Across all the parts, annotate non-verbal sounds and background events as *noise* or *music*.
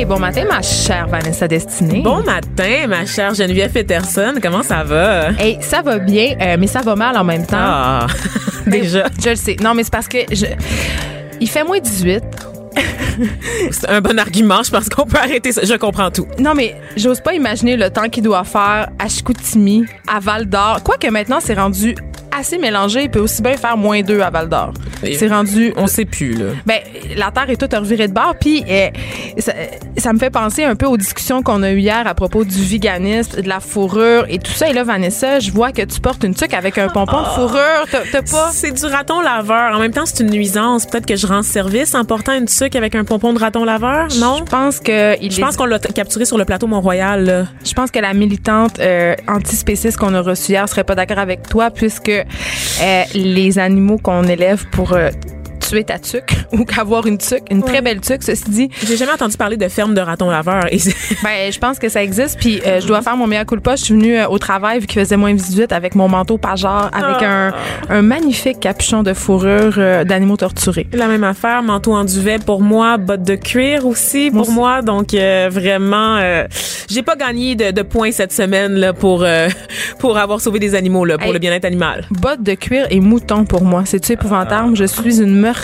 Hey, bon matin, ma chère Vanessa Destinée. Bon matin, ma chère Geneviève Peterson. Comment ça va? Hey, ça va bien, euh, mais ça va mal en même temps. Ah, *laughs* déjà. Je le sais. Non, mais c'est parce que je... il fait moins 18. *laughs* C'est un bon argument. Je pense qu'on peut arrêter ça. Je comprends tout. Non, mais j'ose pas imaginer le temps qu'il doit faire à Chicoutimi, à Val d'Or. Quoique maintenant, c'est rendu assez mélangé. Il peut aussi bien faire moins 2 à Val d'Or. C'est rendu. On sait plus, là. Ben, la Terre est toute revirée de bord. Puis, euh, ça, ça me fait penser un peu aux discussions qu'on a eues hier à propos du véganisme, de la fourrure et tout ça. Et là, Vanessa, je vois que tu portes une tuque avec un pompon de fourrure. T'as pas? C'est du raton laveur. En même temps, c'est une nuisance. Peut-être que je rends service en portant une tuque avec un pompon de raton laveur, non? Je pense que il Je est- pense qu'on l'a capturé sur le plateau Mont-Royal. Je pense que la militante euh, antispéciste qu'on a reçue hier serait pas d'accord avec toi puisque euh, les animaux qu'on élève pour euh, tuer ta tuque ou qu'avoir une tuque, une très belle tuque, ceci dit, J'ai jamais entendu parler de ferme de ratons laveurs. Et c'est- *laughs* ben je pense que ça existe puis euh, je dois faire mon meilleur coup de poche. Je suis venue euh, au travail vu qu'il faisait moins 18 avec mon manteau pageur avec un, un magnifique capuchon de fourrure euh, d'animaux torturés. La même affaire, manteau en duvet pour moi, bottes de cuir aussi pour moi. Donc vraiment, j'ai pas gagné de, de points cette semaine là pour *laughs* pour avoir sauvé des animaux là, pour Hey. le bien-être animal. Bottes de cuir et mouton pour moi. C'est-tu épouvantable? Je suis une meurtrière,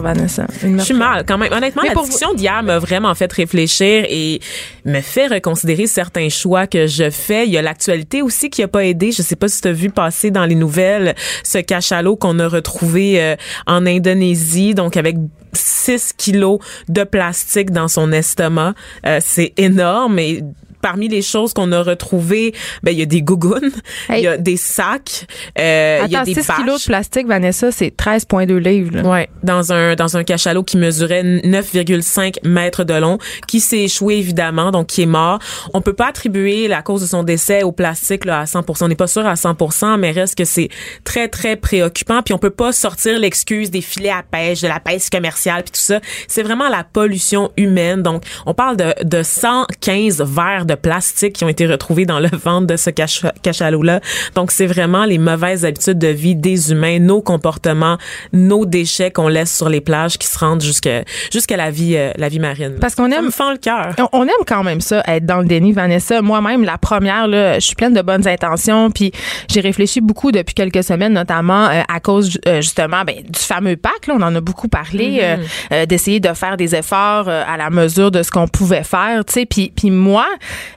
Vanessa. Une Je suis mal quand même. Honnêtement, Mais la discussion d'hier m'a vraiment fait réfléchir et me fait reconsidérer certains choix que je fais. Il y a l'actualité aussi qui a pas aidé. Je sais pas si tu as vu passer dans les nouvelles ce cachalot qu'on a retrouvé euh, en Indonésie, donc avec 6 kilos de plastique dans son estomac. Euh, c'est énorme et Parmi les choses qu'on a retrouvées, ben il y a des gougounes, il Hey. y a des sacs, euh, il y a des 6 kilos de plastique, Vanessa, c'est 13,2 livres. là. Ouais, dans un dans un cachalot qui mesurait 9,5 mètres de long, qui s'est échoué évidemment, donc qui est mort. On peut pas attribuer la cause de son décès au plastique là à 100%. On n'est pas sûr à 100%, mais reste que c'est très très préoccupant. Puis on peut pas sortir l'excuse des filets à pêche, de la pêche commerciale, puis tout ça. C'est vraiment la pollution humaine. Donc on parle de de 115 verres de plastique qui ont été retrouvés dans le *laughs* ventre de ce cacha- cachalot là. Donc c'est vraiment les mauvaises habitudes de vie des humains, nos comportements, nos déchets qu'on laisse sur les plages qui se rendent jusqu'à jusqu'à la vie euh, la vie marine. Parce qu'on aime- me fend le cœur. On- aime quand même ça, être dans le déni, Vanessa. Moi-même, la première, là, je suis pleine de bonnes intentions, puis j'ai réfléchi beaucoup depuis quelques semaines, notamment euh, à cause euh, justement ben, du fameux pacte. Là, on en a beaucoup parlé, euh, euh, d'essayer de faire des efforts à la mesure de ce qu'on pouvait faire, tu sais. Puis, puis moi,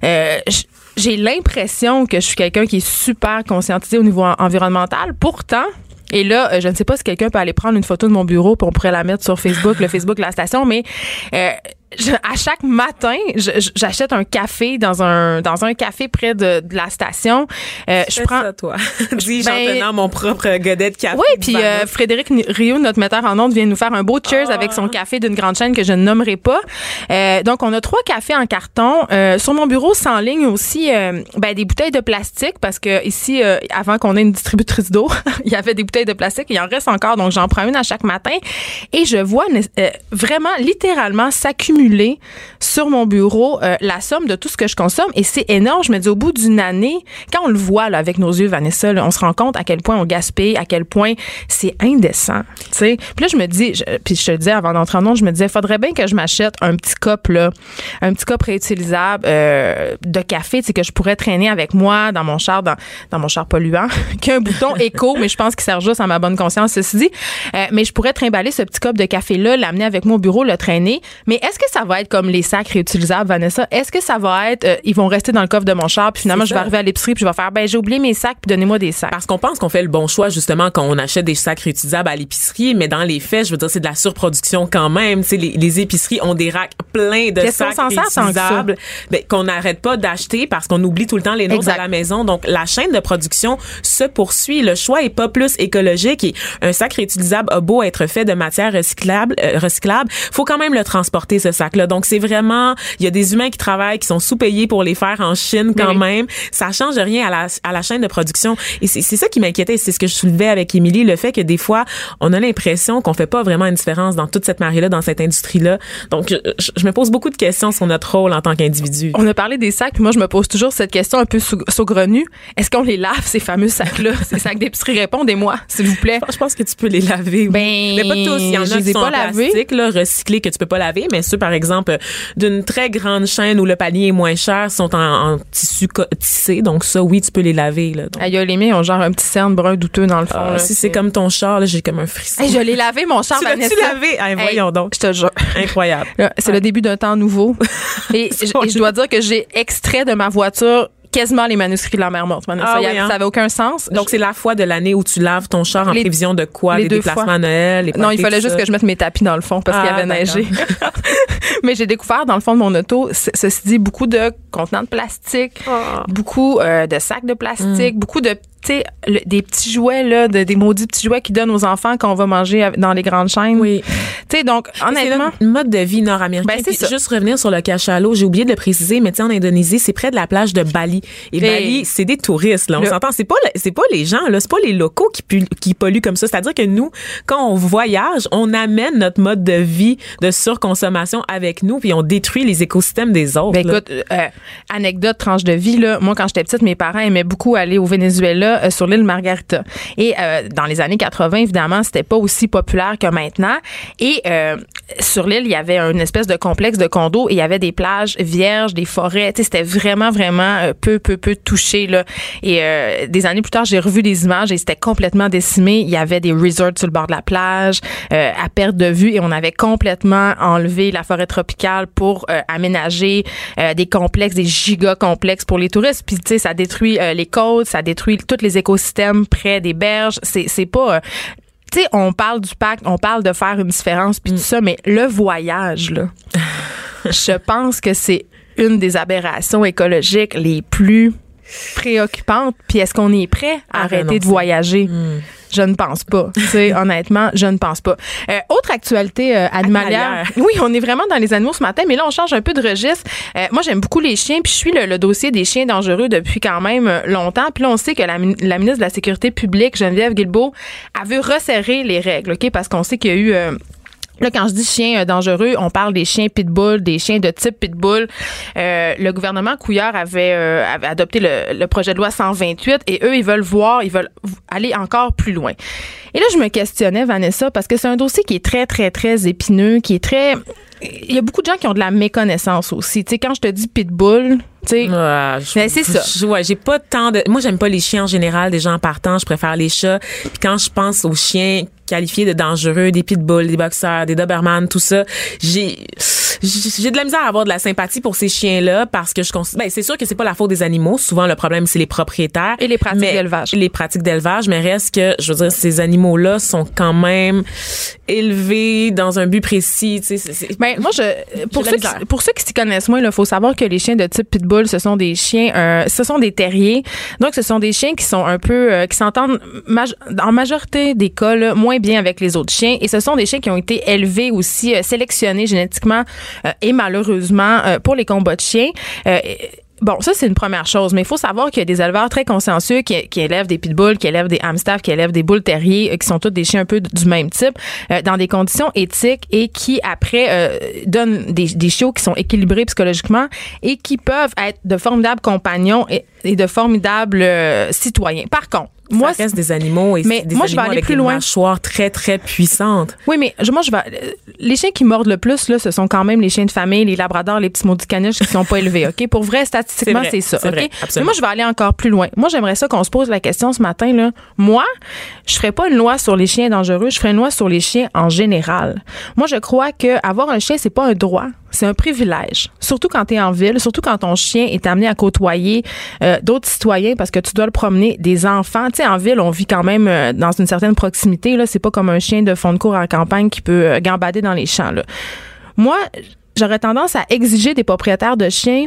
euh, j'ai l'impression que je suis quelqu'un qui est super conscientisé au niveau en- environnemental. Pourtant, et là, euh, je ne sais pas si quelqu'un peut aller prendre une photo de mon bureau puis on pourrait la mettre sur Facebook, le Facebook la station, mais euh, je- à chaque matin, j'achète un café dans un dans un café près de, de la station. Euh, je prends ça, toi. *laughs* Dis-je Ben- en tenant mon propre godet de café. oui, puis euh, Frédéric Rio, notre metteur en ondes, vient nous faire un beau cheers avec son café d'une grande chaîne que je ne nommerai pas. Euh, donc, on a trois cafés en carton. Euh, sur mon bureau, sans ligne aussi euh, ben, des bouteilles de plastique parce que ici, euh, avant qu'on ait une distributrice d'eau, *laughs* il y avait des bouteilles de plastique. Il en reste encore, donc j'en prends une à chaque matin. Et je vois euh, vraiment, littéralement, s'accumuler sur mon bureau euh, la somme de tout ce que je consomme. Et c'est énorme. Je me dis, au bout d'une année, quand on le voit là, avec nos yeux, Vanessa, on se rend compte à quel point on gaspille, à quel point c'est indécent. tu sais. Puis là, je me dis, puis je te disais avant d'entrer en onde, je me disais, faudrait bien que je m'achète un petit cup, là, un petit cup réutilisable euh, de café, que je pourrais traîner avec moi dans mon char, dans, dans mon char polluant, *laughs* qui a un bouton éco, mais je pense qu'il sert juste à ma bonne conscience, ceci dit. Euh, mais je pourrais trimballer ce petit cup de café-là, l'amener avec au bureau, le traîner. Mais est-ce que ça va être comme les sacs réutilisables, Vanessa? Est-ce que ça va être, euh, ils vont rester dans le coffre de mon char, puis finalement, je vais arriver à l'épicerie, puis je vais faire, ben, j'ai oublié mes sacs, puis donnez-moi des sacs. Parce qu'on pense qu'on fait le bon choix justement quand on achète des sacs réutilisables à l'épicerie, mais dans les faits, je veux dire, c'est de la surproduction quand même. Tu sais, les, les épiceries ont des racks pleins de qu'on sacs que réutilisables ben, qu'on n'arrête pas d'acheter parce qu'on oublie tout le temps les nôtres à la maison. Donc, la chaîne de production se poursuit. Le choix est pas plus écologique et un sac réutilisable a beau être fait de matière recyclable, euh, recyclable, faut quand même le transporter ce Donc, c'est vraiment, il y a des humains qui travaillent, qui sont sous-payés pour les faire en Chine quand Oui. même. Ça change rien à la, à la chaîne de production. Et c'est ça qui m'inquiétait. C'est ce que je soulevais avec Émilie, le fait que des fois, on a l'impression qu'on fait pas vraiment une différence dans toute cette marée-là, dans cette industrie-là. Donc, je, me pose beaucoup de questions sur notre rôle en tant qu'individu. On a parlé des sacs, moi je me pose toujours cette question un peu saugrenue. Est-ce qu'on les lave ces fameux sacs-là, *laughs* ces sacs d'épicerie? Répondez-moi, s'il vous plaît. Je pense que tu peux les laver. oui. Ben, mais pas tous. Il y en a qui sont pas en plastique, là, recyclés que tu peux pas laver. Mais ceux, par exemple, d'une très grande chaîne où le panier est moins cher sont en, en tissu tissé. Donc ça, oui, tu peux les laver. Là. Donc, Aïe, les miens ont genre un petit cerne brun douteux dans le fond. ah, là. si c'est comme ton char, j'ai comme un frisson. Hey, je l'ai lavé, mon char, *laughs* tu l'as-tu lavé? Hey, voyons donc. Je te jure. *laughs* Incroyable. C'est le début d'un temps nouveau. *laughs* Et je dois dire que j'ai extrait de ma voiture quasiment les manuscrits de la mer morte. Ah y oui, hein? Ça avait aucun sens. Donc, c'est la fois de l'année où tu laves ton char en Les- prévision de quoi? les Les deux déplacements fois. à Noël? Les Non, il fallait juste que je mette mes tapis dans le fond parce qu'il Ah, avait neigé. *laughs* Mais j'ai découvert dans le fond de mon auto, ce- ceci dit, beaucoup de contenants de plastique, Ah. beaucoup euh, de sacs de Mm. plastique, beaucoup de le- des petits jouets là, de- des maudits petits jouets qui donnent aux enfants quand on va manger dans les grandes chaînes. Oui. Tu sais donc C'est honnêtement, notre mode de vie nord-américain. Ben, c'est. Juste revenir sur le cachalot, j'ai oublié de le préciser, mais tu sais, en Indonésie, c'est près de la plage de Bali. Et Hey. Bali, c'est des touristes, là. On Le- s'entend. C'est pas, c'est pas les gens, là. C'est pas les locaux qui, pu- qui polluent comme ça. C'est-à-dire que nous, quand on voyage, on amène notre mode de vie de surconsommation avec nous, puis on détruit les écosystèmes des autres. Ben écoute, euh, anecdote, tranche de vie, là. Moi, quand j'étais petite, mes parents aimaient beaucoup aller au Venezuela euh, sur l'île Margarita. Et euh, dans les années 80, évidemment, c'était pas aussi populaire que maintenant. Et euh, sur l'île, il y avait une espèce de complexe de condos et il y avait des plages vierges, des forêts. C'était vraiment, vraiment euh, peu, peu, peu touché, là. Et euh, des années plus tard, j'ai revu des images et c'était complètement décimé. Il y avait des resorts sur le bord de la plage, euh, à perte de vue et on avait complètement enlevé la forêt tropicale pour euh, aménager euh, des complexes, des giga complexes pour les touristes. Puis tu sais, ça détruit euh, les côtes, ça détruit tous les écosystèmes près des berges. C'est c'est pas euh, tu sais, on parle du pacte, on parle de faire une différence puis tout ça, mais le voyage là, *laughs* je pense que c'est une des aberrations écologiques les plus préoccupantes. Puis est-ce qu'on est prêt à À arrêter de voyager? Je ne pense pas. Tu sais, *laughs* honnêtement, je ne pense pas. Euh, autre actualité euh, animalière. Oui, on est vraiment dans les animaux ce matin, mais là, on change un peu de registre. Euh, moi, j'aime beaucoup les chiens, puis je suis le, le dossier des chiens dangereux depuis quand même euh, longtemps. Puis là, on sait que la, la ministre de la Sécurité publique, Geneviève Guilbeault, a vu resserrer les règles, OK? Parce qu'on sait qu'il y a eu... Là, quand je dis chien euh, dangereux, on parle des chiens pitbull, des chiens de type pitbull. Euh, le gouvernement Couillard avait, euh, adopté le, le projet de loi 128 et eux, ils veulent voir, ils veulent aller encore plus loin. Et là, je me questionnais, Vanessa, parce que c'est un dossier qui est très, très, très épineux, qui est très... Il y a beaucoup de gens qui ont de la méconnaissance aussi. Tu sais, quand je te dis pitbull, tu sais... Ouais, Ben, c'est ça. ouais, j'ai pas tant de. Moi, j'aime pas les chiens en général. Des gens partant, je préfère les chats. Puis quand je pense aux chiens qualifiés de dangereux, des pitbulls, des boxers, des doberman, tout ça, j'ai j'ai de la misère à avoir de la sympathie pour ces chiens-là parce que je. Ben, c'est sûr que c'est pas la faute des animaux. Souvent, le problème c'est les propriétaires Et les pratiques d'élevage. Les pratiques d'élevage, mais reste que, je veux dire, ces animaux-là sont quand même élevés dans un but précis. Tu sais, Ben, moi, je, pour, ceux qui, pour ceux qui s'y connaissent moins, il faut savoir que les chiens de type pitbull, ce sont des chiens, euh, ce sont des terriers. Donc, ce sont des chiens qui sont un peu, euh, qui s'entendent en majorité des cas là, moins bien avec les autres chiens. Et ce sont des chiens qui ont été élevés aussi, euh, sélectionnés génétiquement et malheureusement euh, pour les combats de chiens. Euh, Bon, ça, c'est une première chose, mais il faut savoir qu'il y a des éleveurs très consciencieux qui, élèvent des pitbulls, qui élèvent des hamsters, qui élèvent des boules terriers, euh, qui sont tous des chiens un peu du même type, euh, dans des conditions éthiques et qui, après, euh, donnent des, chiots qui sont équilibrés psychologiquement et qui peuvent être de formidables compagnons et, de formidables euh, citoyens. Par contre, moi, ça reste des animaux et mais des moi, je vais aller avec plus loin. très très puissantes. Oui, mais je- moi, je vais. euh, Les chiens qui mordent le plus, là, ce sont quand même les chiens de famille, les labradors, les petits maudits caniches qui sont pas élevés, OK? Pour vrai, statistiquement, C'est ça, OK? vrai, mais moi, je vais aller encore plus loin. Moi, j'aimerais ça qu'on se pose la question ce matin, là. Moi, je ferais pas une loi sur les chiens dangereux, je ferais une loi sur les chiens en général. Moi, je crois que avoir un chien, c'est pas un droit, c'est un privilège. Surtout quand tu es en ville, surtout quand ton chien est amené à côtoyer euh, d'autres citoyens parce que tu dois le promener, des enfants. Tu sais, en ville, on vit quand même euh, dans une certaine proximité. Là, c'est pas comme un chien de fond de cour en campagne qui peut euh, gambader dans les champs. Là. Moi, j'aurais tendance à exiger des propriétaires de chiens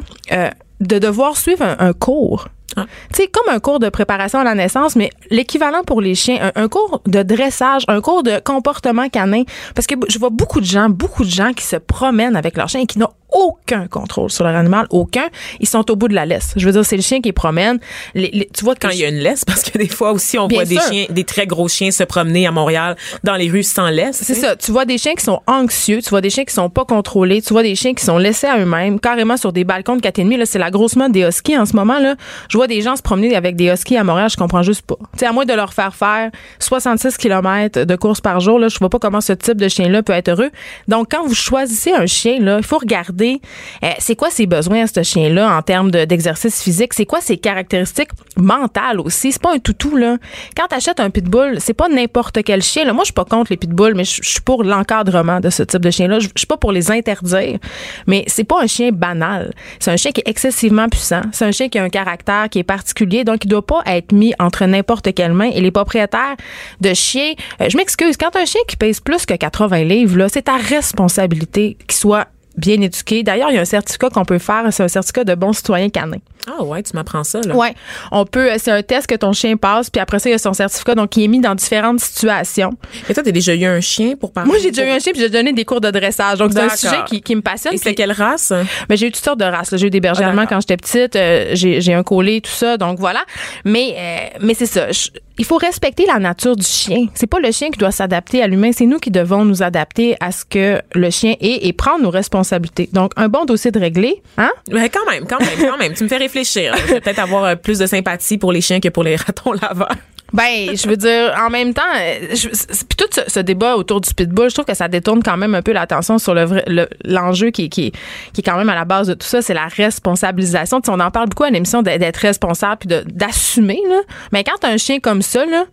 de devoir suivre un cours Tu sais, comme un cours de préparation à la naissance, mais l'équivalent pour les chiens, un, cours de dressage, un cours de comportement canin. Parce que je vois beaucoup de gens, beaucoup de gens qui se promènent avec leur chien et qui n'ont aucun contrôle sur leur animal, aucun. Ils sont au bout de la laisse. Je veux dire, c'est le chien qui promène. Les, les- tu vois Quand il y a une laisse, *laughs* parce que des fois aussi, on Bien voit des chiens, des très gros chiens se promener à Montréal dans les rues sans laisse. C'est ça. Tu vois des chiens qui sont anxieux, tu vois des chiens qui sont pas contrôlés, tu vois des chiens qui sont laissés à eux-mêmes, carrément sur des balcons de 4,5. Là, c'est la grosse mode des huskies en ce moment. Là. Je vois des gens se promener avec des huskies à Montréal, je comprends juste pas. Tu sais, à moins de leur faire faire 66 km de course par jour, là, je vois pas comment ce type de chien-là peut être heureux. Donc, quand vous choisissez un chien, là, il faut regarder euh, c'est quoi ses besoins à ce chien-là en termes de- d'exercice physique, c'est quoi ses caractéristiques mentales aussi? C'est pas un toutou, là. Quand t'achètes un pitbull, c'est pas n'importe quel chien. Moi, je suis pas contre les pitbulls, mais je suis pour l'encadrement de ce type de chien-là. Je suis pas pour les interdire, mais c'est pas un chien banal. C'est un chien qui est excessivement puissant. C'est un chien qui a un caractère qui est particulier, donc il doit pas être mis entre n'importe quelle main. Et les propriétaires de chiens, euh, je m'excuse, quand un chien qui pèse plus que 80 livres, là, c'est ta responsabilité qu'il soit bien éduqué. D'ailleurs, il y a un certificat qu'on peut faire, c'est un certificat de bon citoyen canin. Ah ouais, tu m'apprends ça, là. Ouais, on peut. euh, C'est un test que ton chien passe, puis après ça, il y a son certificat, donc il est mis dans différentes situations. Et toi, t'as déjà eu un chien pour parler? Moi, j'ai déjà eu un chien, puis j'ai donné des cours de dressage, donc c'est un sujet qui, qui me passionne. Et c'est quelle race? mais j'ai eu toutes sortes de races. J'ai eu des bergers Ah, allemands quand j'étais petite. euh, j'ai j'ai un collier, tout ça. Donc voilà. Mais euh, mais c'est ça. Je- il faut respecter la nature du chien. C'est pas le chien qui doit s'adapter à l'humain. C'est nous qui devons nous adapter à ce que le chien est et prendre nos responsabilités. Donc un bon dossier de réglé, hein? Ouais, quand même, quand même, quand même. Tu me fais réfléchir. Je vais peut-être avoir euh, plus de sympathie pour les chiens que pour les *laughs* ratons laveurs. Ben, je veux dire, en même temps, euh, je- puis tout ce, ce débat autour du pitbull, je trouve que ça détourne quand même un peu l'attention sur le vrai- le- l'enjeu qui, est- qui, qui est quand même à la base de tout ça, c'est la responsabilisation. Tu sais, on en parle beaucoup à l'émission d'être responsable puis d'assumer. là. Mais quand t'as un chien comme ça, là,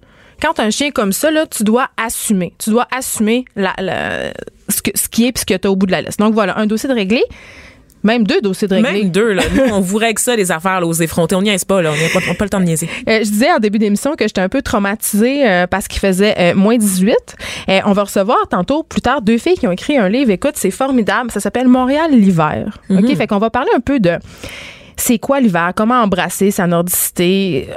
quand t'as un chien comme ça, là, tu dois assumer. Tu dois assumer la, la- ce, que, ce qui est puis ce que t'as au bout de la liste. Donc voilà, un dossier de réglé, même deux dossiers de réglé. Même deux, là. *laughs* Nous, on vous règle ça, les affaires, là, aux effrontés. On niaise pas, là. On n'a pas, le temps de niaiser. Euh, je disais en début d'émission que j'étais un peu traumatisée euh, parce qu'il faisait euh, moins 18. Euh, on va recevoir tantôt, plus tard, deux filles qui ont écrit un livre. Écoute, c'est formidable. Ça s'appelle Montréal l'hiver. OK? Fait qu'on va parler un peu de c'est quoi l'hiver, comment embrasser sa nordicité.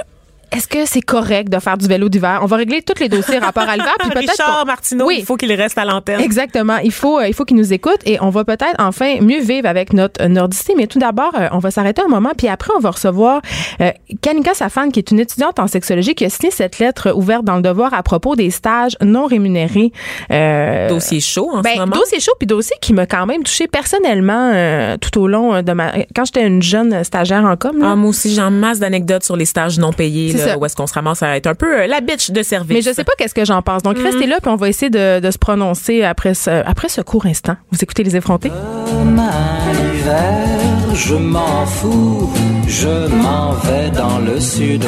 Est-ce que c'est correct de faire du vélo d'hiver? On va régler tous les dossiers *laughs* rapport à l'hiver. Puis peut-être Richard qu'on- Martineau, Oui. il faut qu'il reste à l'antenne. Exactement. Il faut, euh, il faut qu'ils nous écoutent et on va peut-être enfin mieux vivre avec notre nordicité. Mais tout d'abord, euh, on va s'arrêter un moment, puis après, on va recevoir euh, Kanika Safan, qui est une étudiante en sexologie, qui a signé cette lettre ouverte dans le devoir à propos des stages non rémunérés. Euh, Dossier chaud en ben, ce moment. dossier chaud, puis dossier qui m'a quand même touché personnellement euh, tout au long euh, de ma... Quand j'étais une jeune stagiaire en com. là. Ah, moi aussi, j'ai en masse d'anecdotes sur les stages non payés, ça. où est-ce qu'on se ramasse à être un peu euh, la bitch de service. Mais je sais pas qu'est-ce que j'en pense. Donc, restez là, puis on va essayer de, de se prononcer après ce, après ce court instant. Vous écoutez Les Effrontés? Demain l'hiver, je m'en fous, je m'en vais dans le sud.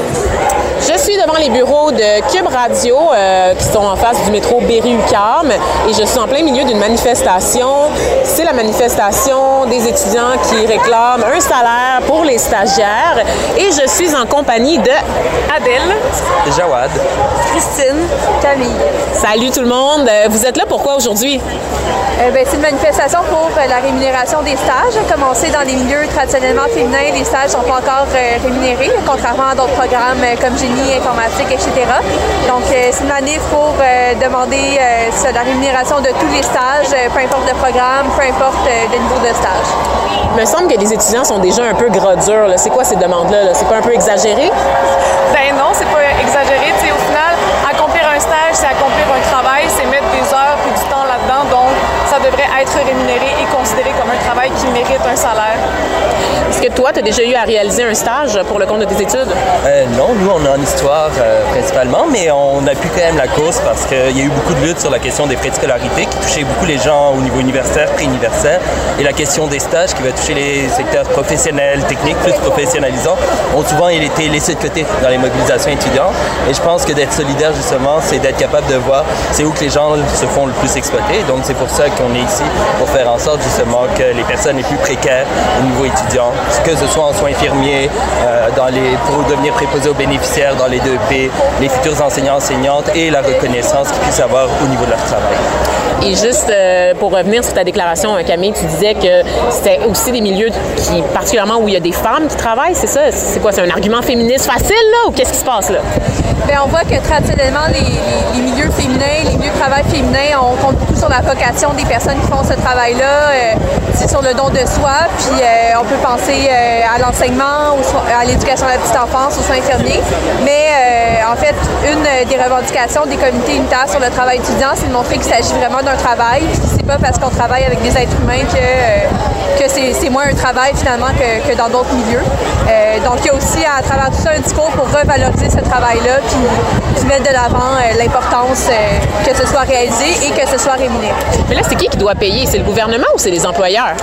Je suis devant les bureaux de Cube Radio euh, qui sont en face du métro Berry-UQAM et je suis en plein milieu d'une manifestation. C'est la manifestation des étudiants qui réclament un salaire pour les stagiaires et je suis en compagnie de Adèle, Jawad. Christine, Camille. Salut tout le monde. Euh, Vous êtes là pourquoi aujourd'hui? Euh, ben, c'est une manifestation pour euh, la rémunération des stages. Comme on sait, dans les milieux traditionnellement féminins, les stages sont pas encore euh, rémunérés, contrairement à d'autres programmes euh, comme génie, informatique, etc. Donc, euh, c'est une manif pour euh, demander euh, la rémunération de tous les stages, euh, peu importe le programme, peu importe euh, le niveau de stage. Il me semble que les étudiants sont déjà un peu gros durs. C'est quoi ces demandes-là? là? C'est pas un peu exagéré? Ben non, c'est pas exagéré. Au final, accomplir un stage, c'est accomplir un travail, c'est mettre des heures et du temps là-dedans. Donc, ça devrait être rémunéré et considéré comme un travail qui mérite un salaire. Est-ce que toi, tu as déjà eu à réaliser un stage pour le compte de tes études? Euh, non, nous, on est en histoire euh, principalement, mais on appuie quand même la cause parce qu'il y a eu beaucoup de luttes sur la question des frais de scolarité qui touchait beaucoup les gens au niveau universitaire, pré-universitaire, et la question des stages qui va toucher les secteurs professionnels, techniques, plus professionnalisants, ont souvent été laissés de côté dans les mobilisations étudiantes. Et je pense que d'être solidaire, justement, c'est d'être capable de voir c'est où que les gens se font le plus exploiter. Donc, c'est pour ça qu'on est ici, pour faire en sorte, justement, que les personnes les plus précaires au niveau étudiant que ce soit en soins infirmiers, euh, dans les, pour devenir préposé aux bénéficiaires dans les 2P, les futurs enseignants, enseignantes et la reconnaissance qu'ils puissent avoir au niveau de leur travail. Et juste euh, pour revenir sur ta déclaration, euh, Camille, tu disais que c'était aussi des milieux qui, particulièrement où il y a des femmes qui travaillent, c'est ça? C'est quoi? C'est un argument féministe facile, là, ou qu'est-ce qui se passe, là? Bien, on voit que traditionnellement, les, les- les milieux féminins, les milieux de travail féminins, on compte beaucoup sur la vocation des personnes qui font ce travail-là. euh, c'est sur le don de soi, puis euh, on peut penser à l'enseignement, à l'éducation de la petite enfance, aux soins infirmiers. Mais euh, en fait, une des revendications des comités unitaires sur le travail étudiant, c'est de montrer qu'il s'agit vraiment d'un travail. Pas parce qu'on travaille avec des êtres humains que, euh, que c'est moins un travail finalement que, que dans d'autres milieux. Euh, donc il y a aussi à travers tout ça un discours pour revaloriser ce travail-là, puis, mettre de l'avant euh, l'importance euh, que ce soit réalisé et que ce soit rémunéré. Mais là, c'est qui qui doit payer? C'est le gouvernement ou c'est les employeurs?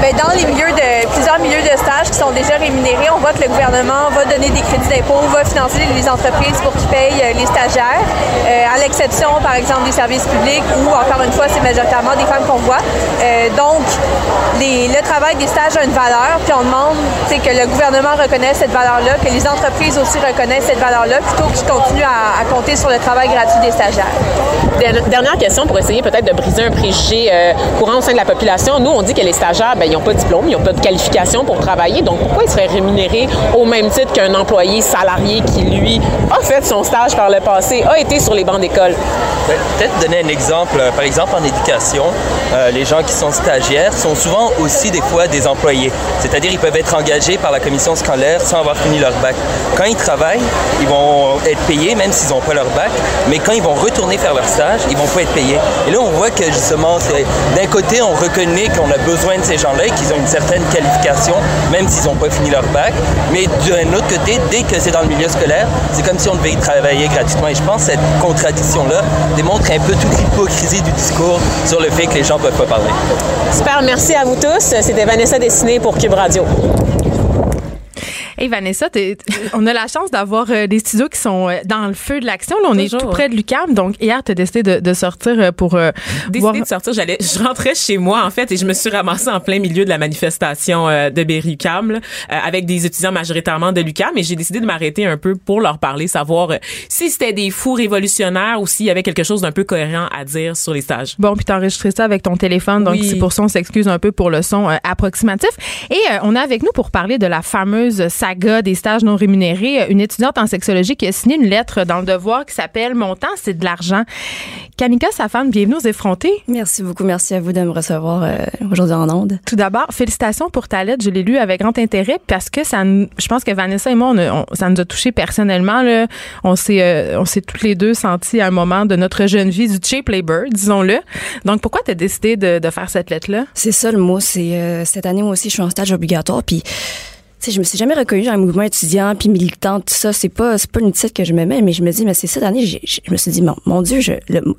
Ben, dans les milieux de plusieurs milieux de stage qui sont déjà rémunérés, on voit que le gouvernement va donner des crédits d'impôt, va financer les entreprises pour qu'ils payent les stagiaires, à l'exception, par exemple, des services publics où, encore une fois, c'est majoritairement des femmes qu'on voit. Euh, donc, les- le travail des stages a une valeur, puis on demande que le gouvernement reconnaisse cette valeur-là, que les entreprises aussi reconnaissent cette valeur-là, plutôt qu'ils continuent à, à compter sur le travail gratuit des stagiaires. Der- Dernière question pour essayer peut-être de briser un préjugé euh, courant au sein de la population. Nous, on dit que les stagiaires, ben, ils n'ont pas de diplôme, ils n'ont pas de qualification pour travailler. Donc, pourquoi ils seraient rémunérés au même titre qu'un employé salarié qui, lui, a fait son stage par le passé, a été sur les bancs d'école? Ben, Peut-être donner un exemple. Par exemple, en éducation, euh, les gens qui sont stagiaires sont souvent aussi des fois des employés. C'est-à-dire ils peuvent être engagés par la commission scolaire sans avoir fini leur bac. Quand ils travaillent, ils vont être payés même s'ils n'ont pas leur bac, mais quand ils vont retourner faire leur stage, ils vont pas être payés. Et là, on voit que justement, d'un côté, on reconnaît qu'on a besoin de ces gens-là et qu'ils ont une certaine qualification, même s'ils n'ont pas fini leur bac. Mais d'un autre côté, dès que c'est dans le milieu scolaire, c'est comme si on devait y travailler gratuitement. Et je pense que cette contradiction-là démontre un peu toute l'hypocrisie du discours sur le que les gens ne peuvent pas parler. Super, merci à vous tous. C'était Vanessa Dessinée pour Cube Radio. Hey Vanessa, on a la chance d'avoir euh, des studios qui sont euh, dans le feu de l'action. Là, on est tout près de l'UCAM. Donc, hier, tu as décidé de, de sortir euh, pour euh, décidé voir... de sortir, j'allais, je rentrais chez moi en fait et je me suis ramassée en plein milieu de la manifestation euh, de Berry-UQAM euh, avec des étudiants majoritairement de l'UQAM et j'ai décidé de m'arrêter un peu pour leur parler, savoir si c'était des fous révolutionnaires ou s'il y avait quelque chose d'un peu cohérent à dire sur les stages. Bon, puis t'as enregistré ça avec ton téléphone, donc Oui. c'est pour ça on s'excuse un peu pour le son approximatif. Et euh, on a avec nous pour parler de la fameuse saga des stages non rémunérés, euh, une étudiante en sexologie qui a signé une lettre dans le Devoir qui s'appelle Mon temps, c'est de l'argent. Kamika Safan, bienvenue aux effrontés. Merci beaucoup. Merci à vous de me recevoir euh, aujourd'hui en onde. Tout d'abord, félicitations pour ta lettre. Je l'ai lue avec grand intérêt parce que ça, je pense que Vanessa et moi, on a- on- ça nous a touché personnellement. Là. On s'est, euh, on s'est toutes les deux sentis à un moment de notre jeune vie du cheap labor, disons-le. Donc, pourquoi tu as décidé de, de faire cette lettre-là? C'est ça le mot. C'est euh, cette année moi aussi, je suis en stage obligatoire. Puis, sais, je me suis jamais reconnue dans un mouvement étudiant puis militant, tout ça. C'est pas, c'est pas une titre que je me mets, mais je me dis, mais c'est cette année, je me suis dit, mon, mon Dieu, je,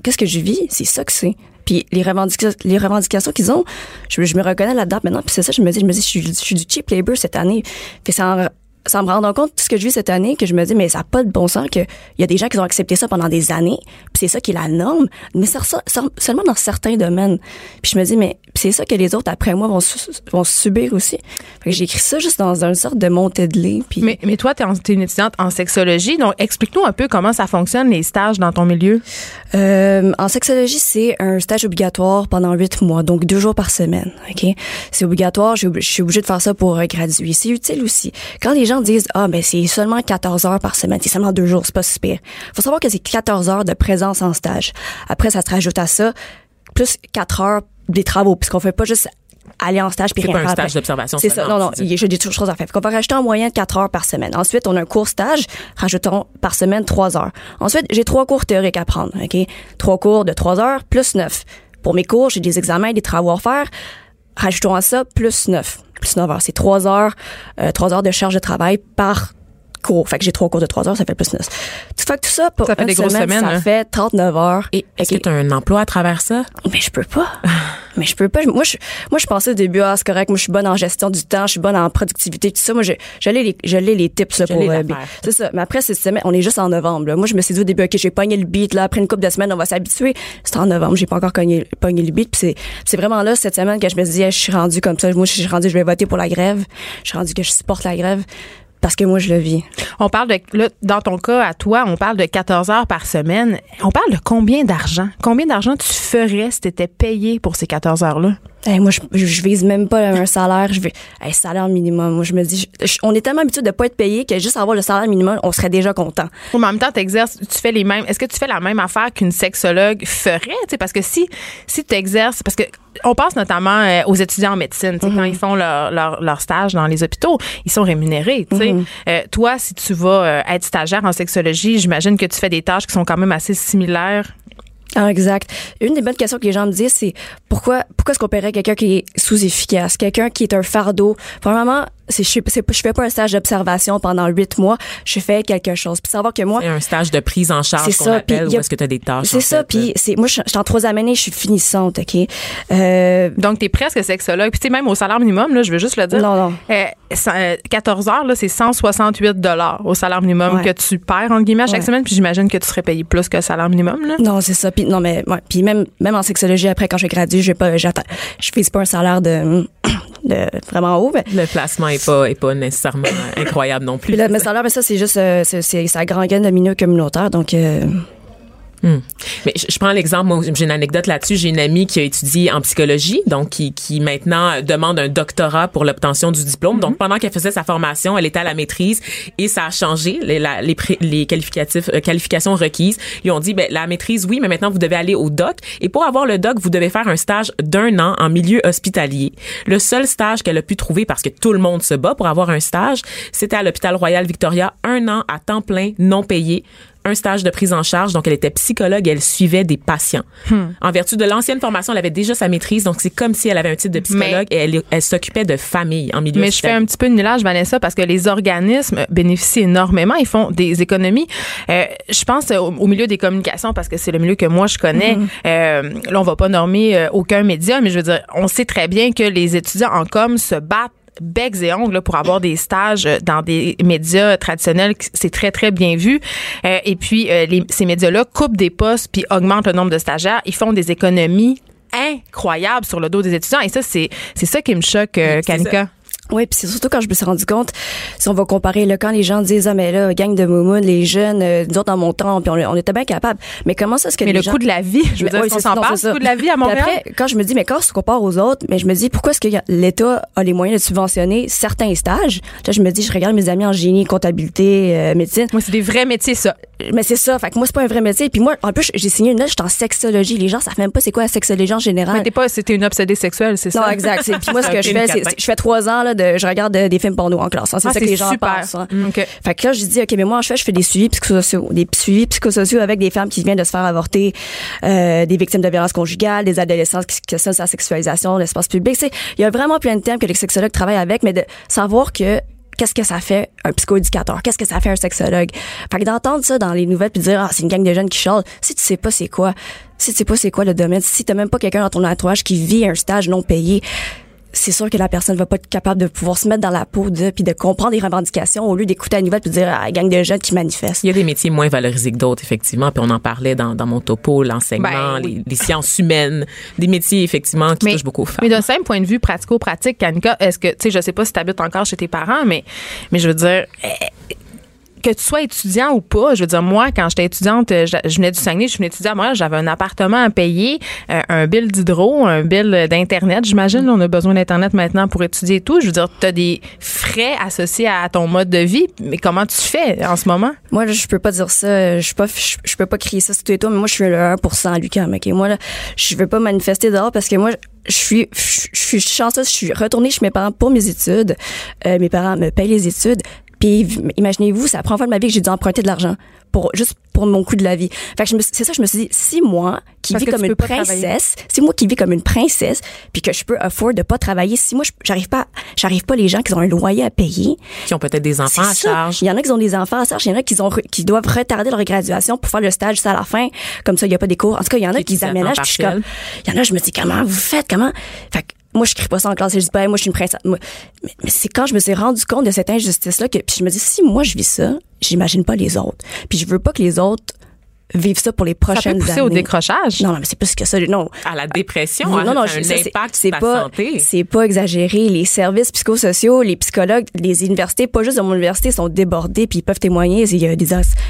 qu'est-ce que je vis? C'est ça que c'est. Puis les revendications, les revendications qu'ils ont, je, je me reconnais là-dedans maintenant. Puis c'est ça, je me dis, je me dis, je suis, je suis du cheap labor cette année. Fait sans, sans me rendre compte de ce que je vis cette année, que je me dis, mais ça n'a pas de bon sens qu'il y a des gens qui ont accepté ça pendant des années, puis c'est ça qui est la norme, mais ça, ça- ça- seulement dans certains domaines. Puis je me dis, mais c'est ça que les autres après moi vont, su- vont subir aussi. Fait que j'ai écrit ça juste dans une sorte de montée de lait. Puis Mais, mais toi, tu es, une étudiante en sexologie, donc explique-nous un peu comment ça fonctionne, les stages dans ton milieu. Euh, en sexologie, c'est un stage obligatoire pendant huit mois, donc deux jours par semaine. Ok, c'est obligatoire. Je je suis obligée de faire ça pour euh, graduer. C'est utile aussi. Quand les gens disent ah ben c'est seulement 14 heures par semaine, c'est seulement deux jours, c'est pas super. Faut savoir que c'est 14 heures de présence en stage. Après, ça se rajoute à ça plus 4 heures des travaux, puisqu'on fait pas juste aller en stage puis C'est rien pas un faire stage après. d'observation C'est ça. Non, non. J'ai des choses à faire. Qu'on va rajouter en moyenne 4 heures par semaine. Ensuite, on a un court stage. Rajoutons par semaine 3 heures. Ensuite, j'ai trois cours théoriques à prendre. OK? Trois cours de 3 heures plus 9. Pour mes cours, j'ai des examens, des travaux à faire. Rajoutons à ça plus 9. Plus 9 heures. C'est 3 heures, euh, 3 heures de charge de travail par cours. Fait que j'ai trois cours de 3 heures, ça fait plus 9. Tout fait que tout ça, pour Ça fait une des grosses semaine, semaines, ça hein. fait 39 heures. Et est-ce OK. que tu as un emploi à travers ça? Mais je peux pas. *laughs* mais je peux pas. Moi, je, moi, je pensais au début, ah, c'est correct. Moi, je suis bonne en gestion du temps, je suis bonne en productivité, tout ça. Moi, j'allais les, j'allais les tips là, pour. euh, c'est ça. Mais après, c'est semaine, on est juste en novembre. là. Moi, je me suis dit au début, ok, j'ai pogné le beat là. Après une couple de semaines, on va s'habituer. C'est en novembre, j'ai pas encore pogné, pogné le beat. Puis c'est, c'est vraiment là cette semaine que je me disais, je suis rendue comme ça. Moi, je suis rendue, je vais voter pour la grève. Je suis rendue que je supporte la grève parce que moi, je le vis. On parle de, là, dans ton cas, à toi, on parle de 14 heures par semaine. On parle de combien d'argent? Combien d'argent tu ferais si tu étais payé pour ces 14 heures-là? Hey, moi, je, vise même pas un salaire. Je vais, un salaire minimum. Moi, je me dis, je- je- on est tellement habitué de pas être payé que juste avoir le salaire minimum, on serait déjà content. Mais en même temps, t'exerces, tu fais les mêmes. Est-ce que tu fais la même affaire qu'une sexologue ferait? Parce que si, si tu exerces, parce que on pense notamment euh, aux étudiants en médecine, quand ils font leur, leur, leur stage dans les hôpitaux, ils sont rémunérés. Tu sais. Euh, toi, si tu vas euh, être stagiaire en sexologie, j'imagine que tu fais des tâches qui sont quand même assez similaires. Ah, exact. Une des bonnes questions que les gens me disent, c'est pourquoi, pourquoi est-ce qu'on paierait quelqu'un qui est sous-efficace, quelqu'un qui est un fardeau? Je, fais pas un stage d'observation pendant huit mois, je fais quelque chose. Puis savoir que moi, C'est un stage de prise en charge C'est qu'on ça, appelle, a- où est-ce que tu as des tâches. c'est ça. Puis là. c'est, moi, je je suis en troisième année, je suis finissante, OK? Euh, Donc, tu es presque sexologue. Puis, tu sais, même au salaire minimum, là, je veux juste le dire. Non, non. Euh, ça- euh, 14 heures, là, c'est 168 au salaire minimum Ouais. que tu perds, entre guillemets, à chaque Ouais. semaine. Puis, j'imagine que tu serais payé plus que le salaire minimum, là. non, c'est ça. Puis non, mais ouais. Puis même, même en sexologie, après, quand je gradue, je vais pas, j'attends, je fais pas un salaire de, de vraiment haut, mais Le placement est pas, est pas nécessairement incroyable non plus. Puis mais ça, mais ça, c'est juste, euh, c'est, c'est, c'est la grande gaine de milieu communautaire. Donc, euh, Hmm. Mais je, prends l'exemple, moi, j'ai une anecdote là-dessus. J'ai une amie qui a étudié en psychologie, donc qui, qui maintenant demande un doctorat pour l'obtention du diplôme. Donc pendant qu'elle faisait sa formation, elle était à la maîtrise et ça a changé les, la- les, pré- les qualificatifs, euh, qualifications requises. Ils ont dit, ben la maîtrise, oui, mais maintenant vous devez aller au doc. Et pour avoir le doc, vous devez faire un stage d'un an en milieu hospitalier. Le seul stage qu'elle a pu trouver, parce que tout le monde se bat pour avoir un stage, c'était à l'hôpital Royal Victoria, un an à temps plein, non payé un stage de prise en charge. Donc, elle était psychologue, elle suivait des patients. En vertu de l'ancienne formation, elle avait déjà sa maîtrise. Donc, c'est comme si elle avait un titre de psychologue et elle, elle s'occupait de famille en milieu Mais je fais un petit peu de nulage, Vanessa, parce que les organismes bénéficient énormément. Ils font des économies. Euh, je pense au, au milieu des communications, parce que c'est le milieu que moi je connais. Euh, là, on va pas normer euh, aucun média, mais je veux dire, on sait très bien que les étudiants en com se battent becs et ongles là, pour avoir des stages euh, dans des médias traditionnels. C'est très, très bien vu. Euh, et puis, euh, les- ces médias-là coupent des postes puis augmentent le nombre de stagiaires. Ils font des économies incroyables sur le dos des étudiants. Et ça, c'est c'est ça qui me choque, euh, Kanika. Oui, puis c'est surtout quand je me suis rendu compte, si on va comparer, là, quand les gens disent, ah, mais là, gang de moumounes, les jeunes, euh, nous autres, dans mon temps, puis on, on était bien capables. Mais comment ça, est-ce que Mais les le gens- coût de la vie, je veux Mais dire, oui, s'en parle, ça. coût de la vie à Puis Montréal? Après, quand je me dis, mais quand on se compare aux autres, mais je me dis, pourquoi est-ce que l'État a les moyens de subventionner certains stages? Là, je me dis, je regarde mes amis en génie, comptabilité, euh, médecine. Moi, c'est des vrais métiers, ça. Mais c'est ça. Fait que moi, c'est pas un vrai métier. Puis moi, en plus, j'ai signé une note, je suis en sexologie. Les gens savent même pas c'est quoi la sexologie en général. Mais t'es pas, c'était une obsédée sexuelle, c'est ça? Non, exact. Puis moi, ce que je fais, je fais trois ans, là, de, je regarde euh, des films porno en classe. hein. C'est Ah, ça que les gens super. pensent. hein. Fait que là, j'ai dit, OK, mais moi, je fais, je fais des suivis psychosociaux. Des suivis psychosociaux avec des femmes qui viennent de se faire avorter, euh, des victimes de violences conjugales, des adolescents qui questionnent sa sexualisation, l'espace public. C'est, il y a vraiment plein de thèmes que les sexologues travaillent avec, mais de savoir que qu'est-ce que ça fait un psychoéducateur? Qu'est-ce que ça fait un sexologue? Fait que d'entendre ça dans les nouvelles puis de dire, ah, c'est une gang de jeunes qui chialent, si tu sais pas c'est quoi, si tu sais pas c'est quoi le domaine, si t'as même pas quelqu'un dans ton entourage qui vit un stage non payé, c'est sûr que la personne va pas être capable de pouvoir se mettre dans la peau de puis de comprendre les revendications au lieu d'écouter la nouvelle puis de dire ah, gang de jeunes qui manifestent. Il y a des métiers moins valorisés que d'autres, effectivement. Puis on en parlait dans, dans mon topo, l'enseignement, Ben, oui. les, les sciences humaines, des métiers, effectivement, qui touchent beaucoup aux femmes. Mais d'un simple point de vue pratico-pratique, Kanika, est-ce que, tu sais, je sais pas si tu habites encore chez tes parents, mais, mais je veux dire, eh, que tu sois étudiant ou pas, je veux dire, moi, quand j'étais étudiante, je, je venais du Saguenay, je venais étudier à Montréal, j'avais un appartement à payer, euh, un bill d'hydro, un bill d'Internet. J'imagine, on a besoin d'Internet maintenant pour étudier et tout. Je veux dire, tu as des frais associés à ton mode de vie, mais comment tu fais en ce moment? Moi je peux pas dire ça, je suis pas je, je peux pas crier ça sur tous les toits, mais moi je suis le 1% à l'UQAM, OK? Moi là, je veux pas manifester dehors parce que moi je suis je suis chanceuse, je suis retournée chez mes parents pour mes études. Euh, mes parents me payent les études. Puis imaginez-vous, c'est la première fois de ma vie que j'ai dû emprunter de l'argent pour juste pour mon coût de la vie. Fait que c'est ça, je me suis dit, si moi qui vis comme une princesse, si moi qui vis comme une princesse, puis que je peux afford de pas travailler, si moi je- j'arrive pas, j'arrive pas les gens qui ont un loyer à payer, Qui ont peut-être des enfants à ça. charge. Il y en a qui ont des enfants à charge, il y en a qui, ont, qui doivent retarder leur graduation pour faire le stage ça à la fin. Comme ça, il y a pas des cours. En tout cas, il y en a Qui aménagent. Il y en a, je me dis, comment vous faites? Comment? Fait que moi, je crie pas ça en classe je dis Hey, moi, je suis une princesse. Mais, c'est quand je me suis rendu compte de cette injustice-là que, puis je me dis, si moi, je vis ça, j'imagine pas les autres. Puis je veux pas que les autres vivent ça pour les Ça peut prochaines pousser années. au décrochage. Non, non, mais c'est plus que ça. Non. À la dépression, Non, hein, non, non, je- ça, un c'est- pas, santé. c'est pas exagéré. Les services psychosociaux, les psychologues, les universités, pas juste de mon université, sont débordés puis ils peuvent témoigner. Il y a des,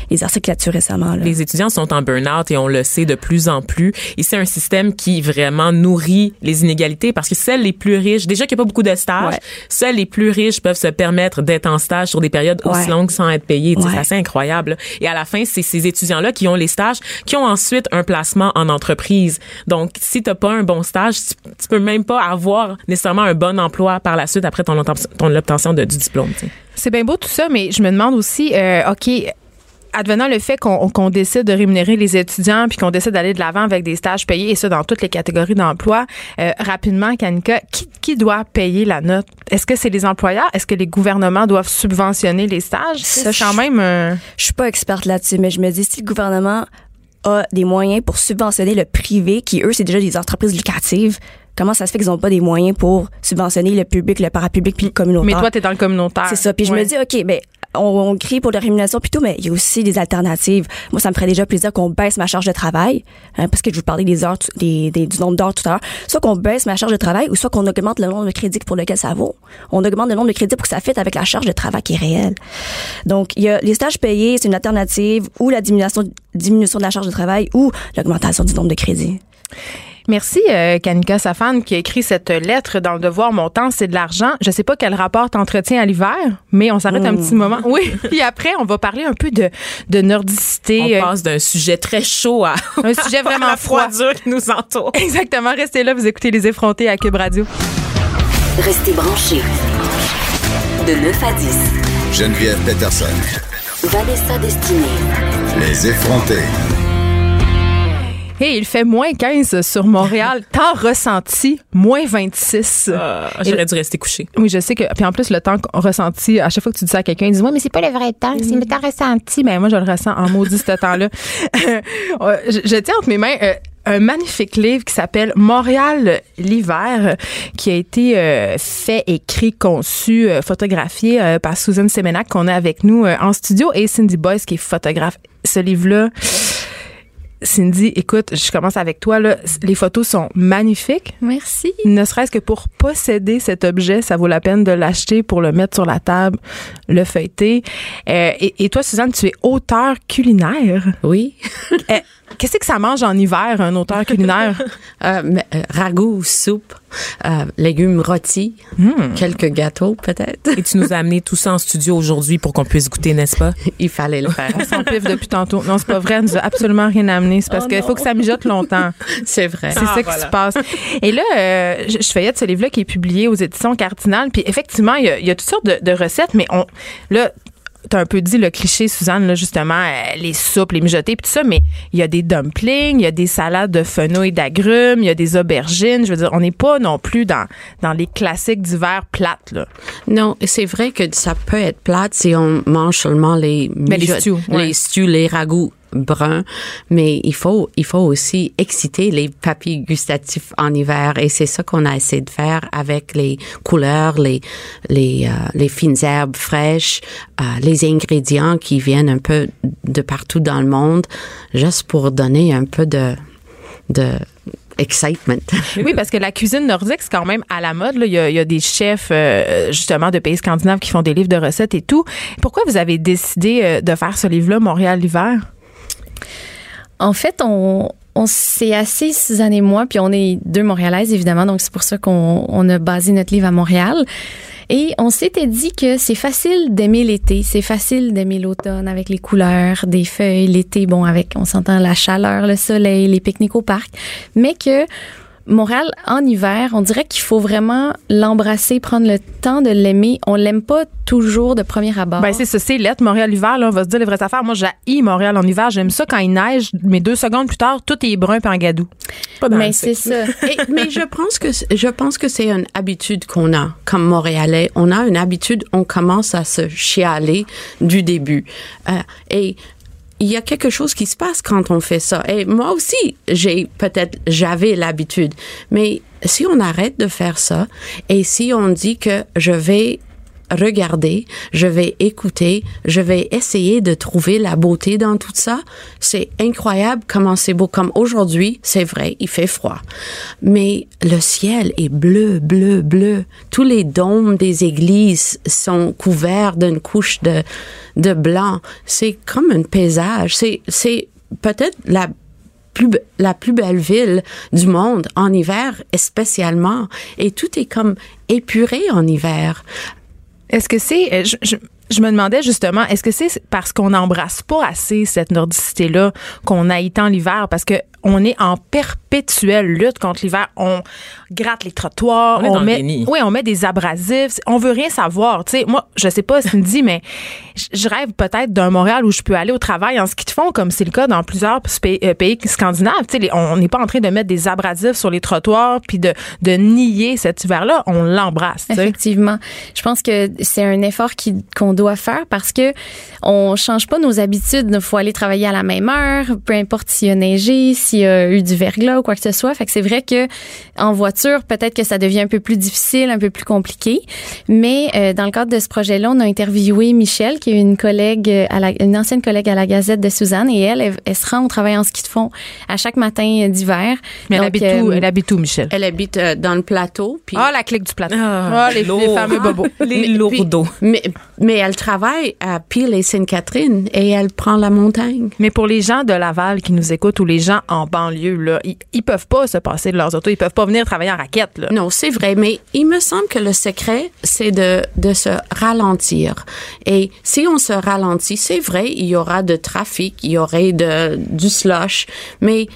des articles là-dessus récemment. Là. Les étudiants sont en burn-out et on le sait de plus en plus. Et c'est un système qui vraiment nourrit les inégalités parce que seuls les plus riches, déjà qu'il n'y a pas beaucoup de stages, Ouais. seuls les plus riches peuvent se permettre d'être en stage sur des périodes aussi longues sans être Ouais. C'est assez incroyable. Et à la fin, c'est ces étudiants-là qui ont les stages, qui ont ensuite un placement en entreprise. Donc, si t'as pas un bon stage, tu, tu peux même pas avoir nécessairement un bon emploi par la suite après ton, de- du diplôme. C'est bien beau tout ça, mais je me demande aussi, euh, OK, advenant le fait qu'on décide de rémunérer les étudiants puis qu'on décide d'aller de l'avant avec des stages payés et ça dans toutes les catégories d'emploi, euh, rapidement, Kanika, qui, qui doit payer la note? Est-ce que c'est les employeurs? Est-ce que les gouvernements doivent subventionner les stages? Ça, C'est quand je- même... euh, Je suis pas experte là-dessus, mais je me dis si le gouvernement a des moyens pour subventionner le privé, qui eux c'est déjà des entreprises lucratives, comment ça se fait qu'ils ont pas des moyens pour subventionner le public, le parapublic puis le communautaire mais toi, tu es dans le communautaire. C'est ça. Puis je Ouais. me dis, OK, ben, on, on crie pour la rémunération plutôt, mais il y a aussi des alternatives. Moi, ça me ferait déjà plaisir qu'on baisse ma charge de travail, hein, parce que je vous parlais des heures, des, des- du nombre d'heures tout à l'heure. Soit qu'on baisse ma charge de travail, ou soit qu'on augmente le nombre de crédits pour lequel ça vaut. On augmente le nombre de crédits pour que ça fitte avec la charge de travail qui est réelle. Donc, il y a les stages payés, c'est une alternative, ou la diminution, diminution de la charge de travail, ou l'augmentation du nombre de crédits. Merci, euh, Kanika Safan, qui a écrit cette lettre dans le devoir. Mon temps, c'est de l'argent. Je sais pas quel rapport t'entretiens à l'hiver, mais on s'arrête un petit moment. Oui. *laughs* Puis après, on va parler un peu de, de nordicité. On euh, passe d'un sujet très chaud à *laughs* un sujet *laughs* vraiment la froid. froidure qui nous entoure. Exactement. Restez là, vous écoutez Les Effrontés à Cube Radio. Restez branchés. De 9 à 10. Geneviève Peterson. Vanessa Destinée. Les effrontés. Et il fait moins 15 sur Montréal. *laughs* Temps ressenti, moins 26. Ah, J'aurais dû rester couché. Oui, je sais que. Puis en plus, le temps ressenti, à chaque fois que tu dis ça à quelqu'un, il dit Ouais, mais c'est pas le vrai temps, c'est le temps ressenti. Ben, moi, je le ressens en maudit ce temps-là. *laughs* Euh, je, je tiens entre mes mains. euh, un magnifique livre qui s'appelle Montréal l'hiver, euh, qui a été euh, fait, écrit, conçu, euh, photographié euh, par Susan Semenac qu'on a avec nous euh, en studio et Cindy Boyce qui est photographe. Ce livre-là, Cindy, écoute, je commence avec toi. Là. Les photos sont magnifiques. Merci. Ne serait-ce que pour posséder cet objet, ça vaut la peine de l'acheter pour le mettre sur la table, le feuilleter. Euh, et, et toi, Suzanne, tu es auteur culinaire. Oui. Euh, Qu'est-ce que ça mange en hiver, un auteur culinaire? *laughs* Euh, mais, euh, ragoût, soupe, euh, légumes rôtis, quelques gâteaux peut-être. Et tu nous as *laughs* amené tout ça en studio aujourd'hui pour qu'on puisse goûter, n'est-ce pas? Il fallait le faire. On s'en piffe depuis tantôt. Non, c'est pas vrai. Elle nous a absolument rien amené. C'est parce Oh qu'il faut que ça mijote longtemps. C'est vrai. C'est ça qui se passe. Et là, euh, je, je feuillette ce livre-là qui est publié aux éditions Cardinal. Puis effectivement, il y a, il y a toutes sortes de, de recettes, mais on là. T'as un peu dit le cliché, Suzanne, là, justement, euh, les soupes, les mijotés, puis tout ça, mais il y a des dumplings, il y a des salades de fenouil d'agrumes, il y a des aubergines. Je veux dire, on n'est pas non plus dans, dans les classiques d'hiver plates, là. Non, c'est vrai que ça peut être plate si on mange seulement les Mais les mijotes- stews, ouais. les stews, les ragoûts bruns, mais il faut il faut aussi exciter les papilles gustatives en hiver et c'est ça qu'on a essayé de faire avec les couleurs, les les euh, fines herbes fraîches, euh, les ingrédients qui viennent un peu de partout dans le monde, juste pour donner un peu de de excitement. *laughs* Oui, parce que la cuisine nordique, c'est quand même à la mode. là. Il, y a, des chefs, euh, justement, de pays scandinaves qui font des livres de recettes et tout. Pourquoi vous avez décidé de faire ce livre-là, Montréal l'hiver? En fait, on, on s'est assis, Suzanne et moi, puis on est deux Montréalaises, évidemment, donc c'est pour ça qu'on on a basé notre livre à Montréal. Et on s'était dit que c'est facile d'aimer l'été, c'est facile d'aimer l'automne avec les couleurs des feuilles, l'été, bon, avec, on s'entend la chaleur, le soleil, les pique-niques au parc, mais que Montréal, en hiver, on dirait qu'il faut vraiment l'embrasser, prendre le temps de l'aimer. On l'aime pas toujours de premier abord. Ben, c'est ça, c'est lettre. Montréal hiver, là, on va se dire les vraies affaires. Moi, j'ai Montréal en hiver. J'aime ça quand il neige, mais deux secondes plus tard, tout est brun puis en gadou. mais c'est ça. Et- mais je pense que je pense que c'est une habitude qu'on a comme Montréalais. On a une habitude, on commence à se chialer du début. Euh, et il y a quelque chose qui se passe quand on fait ça. Et moi aussi, j'ai peut-être j'avais l'habitude, mais si on arrête de faire ça et si on dit que je vais regarder, je vais écouter, je vais essayer de trouver la beauté dans tout ça. C'est incroyable comment c'est beau. Comme aujourd'hui, c'est vrai, il fait froid. Mais le ciel est bleu, bleu, bleu. Tous les dômes des églises sont couverts d'une couche de, de blanc. C'est comme un paysage. C'est, c'est peut-être la plus, la plus belle ville du monde en hiver, spécialement. Et tout est comme épuré en hiver. Est-ce que c'est. euh, Je, je- je me demandais justement, est-ce que c'est parce qu'on n'embrasse pas assez cette nordicité-là qu'on haït tant l'hiver? Parce que on est en perpétuelle lutte contre l'hiver. On gratte les trottoirs, On est dans le met, déni. oui, on met des abrasifs. On veut rien savoir. Tu sais, moi, je sais pas, Cindy, *laughs* mais je- je rêve peut-être d'un Montréal où je peux aller au travail en ski de fond, comme c'est le cas dans plusieurs pays, euh, pays scandinaves. Tu sais, on n'est pas en train de mettre des abrasifs sur les trottoirs puis de, de nier cet hiver-là. On l'embrasse. tu sais. Effectivement. Je pense que c'est un effort qu'on doit faire parce que on change pas nos habitudes. Il faut aller travailler à la même heure, peu importe s'il y a neigé, s'il y a eu du verglas ou quoi que ce soit. Fait que c'est vrai que en voiture, peut-être que ça devient un peu plus difficile, un peu plus compliqué. Mais euh, dans le cadre de ce projet-là, on a interviewé Michel, qui est une collègue, euh, à la, une ancienne collègue à la Gazette de Suzanne, et elle, elle, elle se rend au travail en ski de fond à chaque matin euh, d'hiver. Mais elle Donc, habite euh, où? Elle habite où, Michel? Elle habite euh, dans le plateau. Puis Ah, la clique du plateau. Ah, Ah, les, les fameux bobos. *laughs* Les lourdeaux. Mais, mais elle travaille à Peel et Sainte-Catherine et elle prend la montagne. Mais pour les gens de Laval qui nous écoutent ou les gens en banlieue, là, ils, ils peuvent pas se passer de leurs autos. Ils peuvent pas venir travailler en raquette. Non, c'est vrai, mais il me semble que le secret, c'est de, de se ralentir. Et si on se ralentit, c'est vrai, il y aura de trafic, il y aurait de, du slush, mais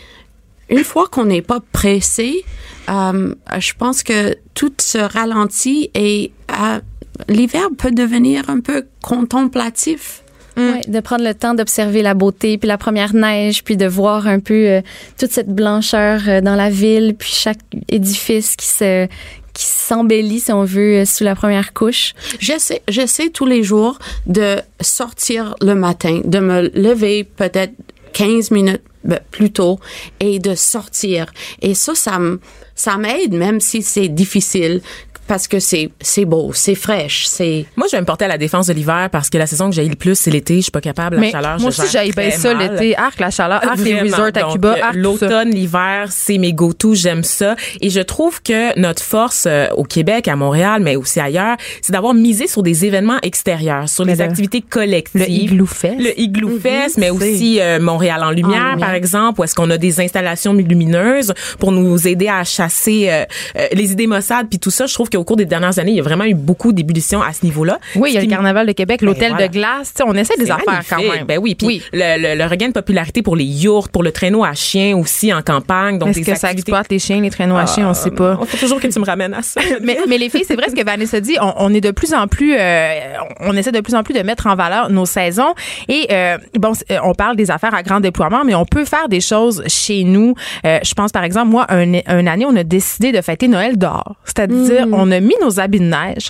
une fois qu'on n'est pas pressé, euh, je pense que tout se ralentit et euh, l'hiver peut devenir un peu contemplatif. Ouais, de prendre le temps d'observer la beauté, puis la première neige, puis de voir un peu euh, toute cette blancheur euh, dans la ville, puis chaque édifice qui se qui s'embellit, si on veut, euh, sous la première couche. J'essaie, j'essaie tous les jours de sortir le matin, de me lever peut-être 15 minutes ben, plus tôt et de sortir. Et ça, ça me, ça m'aide même si c'est difficile parce que c'est, c'est beau, c'est fraîche, c'est... Moi, je vais me porter à la défense de l'hiver parce que la saison que j'ai le plus, c'est l'été. Je suis pas capable. La Mais chaleur, moi je aussi, j'aille bien ça l'été. Arc, la chaleur, arc, les Vraiment. resorts à Cuba, euh, arc. L'automne, l'hiver, c'est mes go-to. J'aime ça. Et je trouve que notre force euh, au Québec, à Montréal, mais aussi ailleurs, c'est d'avoir misé sur des événements extérieurs, sur les le- activités collectives. Le Igloo Fest. Le Igloo Fest, mais aussi euh, Montréal en lumière, lumière. par exemple, où est-ce qu'on a des installations lumineuses pour nous aider à chasser euh, euh, les idées maussades puis tout ça. Je trouve qu'au cours des dernières années, il y a vraiment eu beaucoup d'ébullition à ce niveau-là. Oui, il y a le Carnaval de Québec, Ben l'hôtel voilà. de glace. Tu sais, on essaie des affaires quand même. Ben oui, puis Le, le- le regain de popularité pour les yourtes, pour le traîneau à chien aussi en campagne. Donc Est-ce que ça exploite les chiens, les traîneaux à chiens? On sait pas. Il faut toujours que tu me ramènes à ça. *laughs* mais, mais les filles, c'est vrai ce que Vanessa dit. On, on est de plus en plus, euh, on essaie de plus en plus de mettre en valeur nos saisons. Et euh, bon, c'est- on parle des affaires à grand déploiement, mais on peut faire des choses chez nous. Euh, je pense par exemple, moi, un, une année, on a décidé de fêter Noël dehors. C'est-à-dire, on a mis nos habits de neige,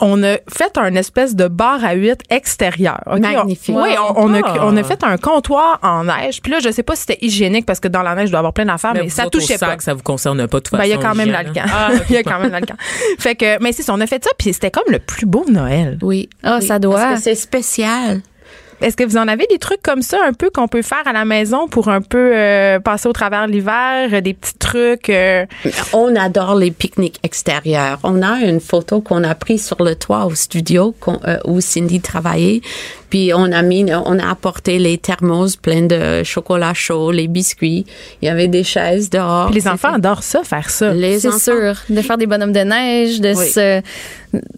on a fait un espèce de bar à huit extérieur. Magnifique. On- oui, on, on a, Ah. on a fait un comptoir en neige. Puis là, je sais pas si c'était hygiénique parce que dans la neige, il doit y avoir plein d'affaires, mais, vous ça touchait pas. sac, Ça vous concerne pas de toute Ben, il y a façon, quand même l'alcan. hein? Ah, *laughs* il y a quand même l'alcan. Fait que, mais c'est ça, on a fait ça, puis c'était comme le plus beau Noël. Oui. Ah, oui, ça doit. Parce que c'est spécial. Est-ce que vous en avez des trucs comme ça, un peu, qu'on peut faire à la maison pour un peu euh, passer au travers l'hiver, euh, des petits trucs? euh, On adore les pique-niques extérieurs. On a une photo qu'on a prise sur le toit au studio euh, où Cindy travaillait. Puis on a mis, on a apporté les thermos pleins de chocolat chaud, les biscuits. Il y avait des chaises dehors. Puis les enfants adorent ça, faire ça. Les C'est enfants- sûr. De faire des bonhommes de neige, de Oui. se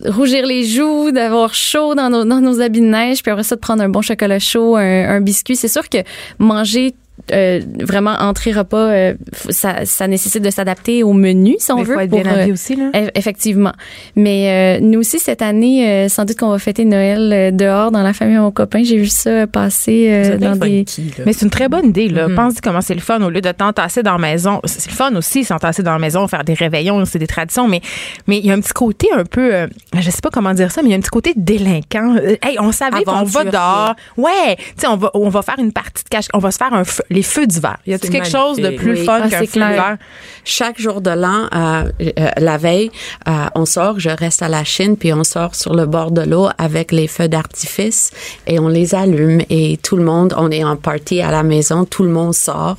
rougir les joues, d'avoir chaud dans nos, dans nos habits de neige, puis après ça, de prendre un bon chocolat chaud, un, un biscuit. C'est sûr que manger euh, vraiment entrée repas, euh, ça, ça nécessite de s'adapter au menu si on Mais veut. faut être pour, bien euh, aussi, là. eff- Effectivement. Mais euh, nous aussi cette année, euh, sans doute qu'on va fêter Noël euh, dehors dans la famille de mon copain. J'ai vu ça passer euh, dans des. funky. Mais c'est une très bonne idée, là. Mhm. Pense comment c'est le fun au lieu de t'entasser dans la maison. C'est le fun aussi, s'entasser dans la maison, faire des réveillons, c'est des traditions, mais mais il y a un petit côté un peu, euh, je sais pas comment dire ça, mais il y a un petit côté délinquant. Euh, hey, on savait qu'on va dehors. Ouais, tu sais, on va, on va faire une partie de cache, on va se faire un feu- les feux d'hiver. Y a-t-il C'est quelque chose de plus Oui. fun Ah, qu'un c'est feu clair. d'hiver? Chaque jour de l'an, euh, euh, la veille, euh, on sort, je reste à la Chine, puis on sort sur le bord de l'eau avec les feux d'artifice et on les allume et tout le monde, on est en party à la maison, tout le monde sort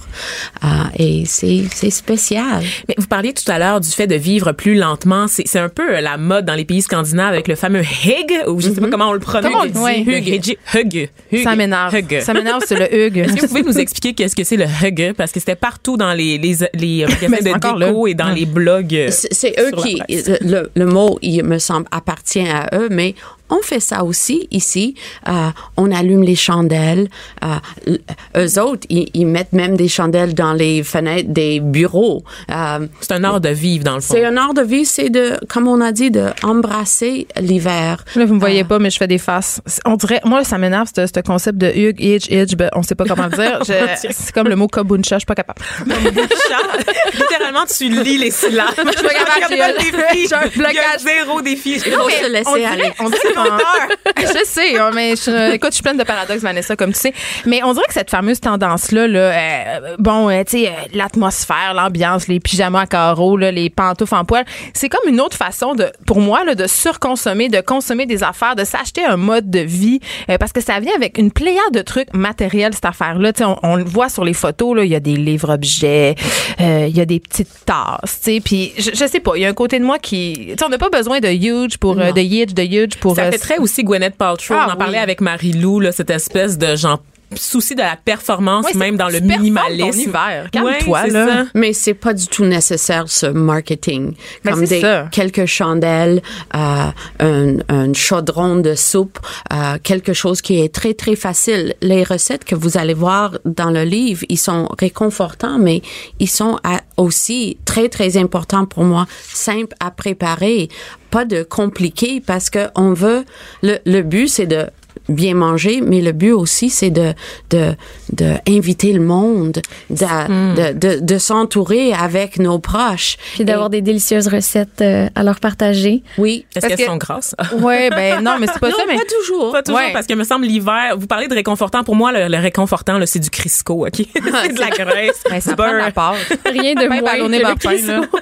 euh, et c'est c'est spécial. Mais vous parliez tout à l'heure du fait de vivre plus lentement. C'est c'est un peu la mode dans les pays scandinaves avec le fameux hug, ou je sais pas comment on le prononce. Comment on le dit? Hug. Hug. Hug. Hug. Ça m'énerve. Ça m'énerve, c'est le hug. Est-ce que vous pouvez nous expliquer qu'est-ce que c'est le hug? Parce que c'était partout dans les, les, les euh, *laughs* de déco là. et dans les blogs. euh, C'est eux qui, le, le mot, il me semble, appartient à eux, mais on fait ça aussi ici. Euh, on allume les chandelles. Euh, eux autres, ils, ils mettent même des chandelles dans les fenêtres des bureaux. Euh, C'est un art de vivre, dans le fond. c'est un art de vie, c'est de, comme on a dit, de embrasser l'hiver. Là, vous me voyez pas, mais je fais des faces. On dirait, moi, ça m'énerve, ce ce concept de hug, itch, itch, ben, on sait pas comment le dire. *laughs* C'est comme le mot kobuncha, je suis pas capable. *laughs* Littéralement, tu lis les syllabes. Je suis pas capable, j'ai- défi. j'ai un blocage. zéro défi. Il faut se laisser on dirait, aller. on dirait *laughs* je sais, hein, mais je, écoute, je suis pleine de paradoxes, Vanessa, comme tu sais. Mais on dirait que cette fameuse tendance-là, là, euh, bon, euh, tu sais, euh, l'atmosphère, l'ambiance, les pyjamas à carreaux, là, les pantoufles en poil, c'est comme une autre façon de, pour moi, là, de surconsommer, de consommer des affaires, de s'acheter un mode de vie, euh, parce que ça vient avec une pléiade de trucs matériels, cette affaire-là. Tu sais, on, on le voit sur les photos, là, il y a des livres-objets, euh, il y a des petites tasses, tu sais, puis je, je sais pas, il y a un côté de moi qui, tu sais, on n'a pas besoin de huge pour, de huge, de huge pour Ça fait très aussi Gwyneth Paltrow. Ah, on en parlait avec Marie-Lou, là, cette espèce de genre souci de la performance, Ouais, même dans le minimalisme. Calme-toi, Ouais, là. ça. Mais c'est pas du tout nécessaire ce marketing. Ben, Comme c'est des ça. quelques chandelles, euh, un, un chaudron de soupe, euh, quelque chose qui est très très facile. Les recettes que vous allez voir dans le livre, ils sont réconfortants, mais ils sont à- aussi très très importants pour moi, simples à préparer, pas de compliqués parce que on veut. Le, le but c'est de bien manger, mais le but aussi, c'est de, de, de inviter le monde, de, Hmm. de, de, de s'entourer avec nos proches. Puis d'avoir des délicieuses recettes euh, à leur partager. Oui. Est-ce Parce qu'elles que- sont grasses? *laughs* Ouais, ben non, mais c'est pas non, ça, mais pas toujours. Pas toujours, Ouais. parce que me semble l'hiver, vous parlez de réconfortant. Pour moi, le, le réconfortant, là, c'est du Crisco, OK? *laughs* c'est de la *laughs* graisse, Ben, du beurre. Rien de moins que le pain, Crisco.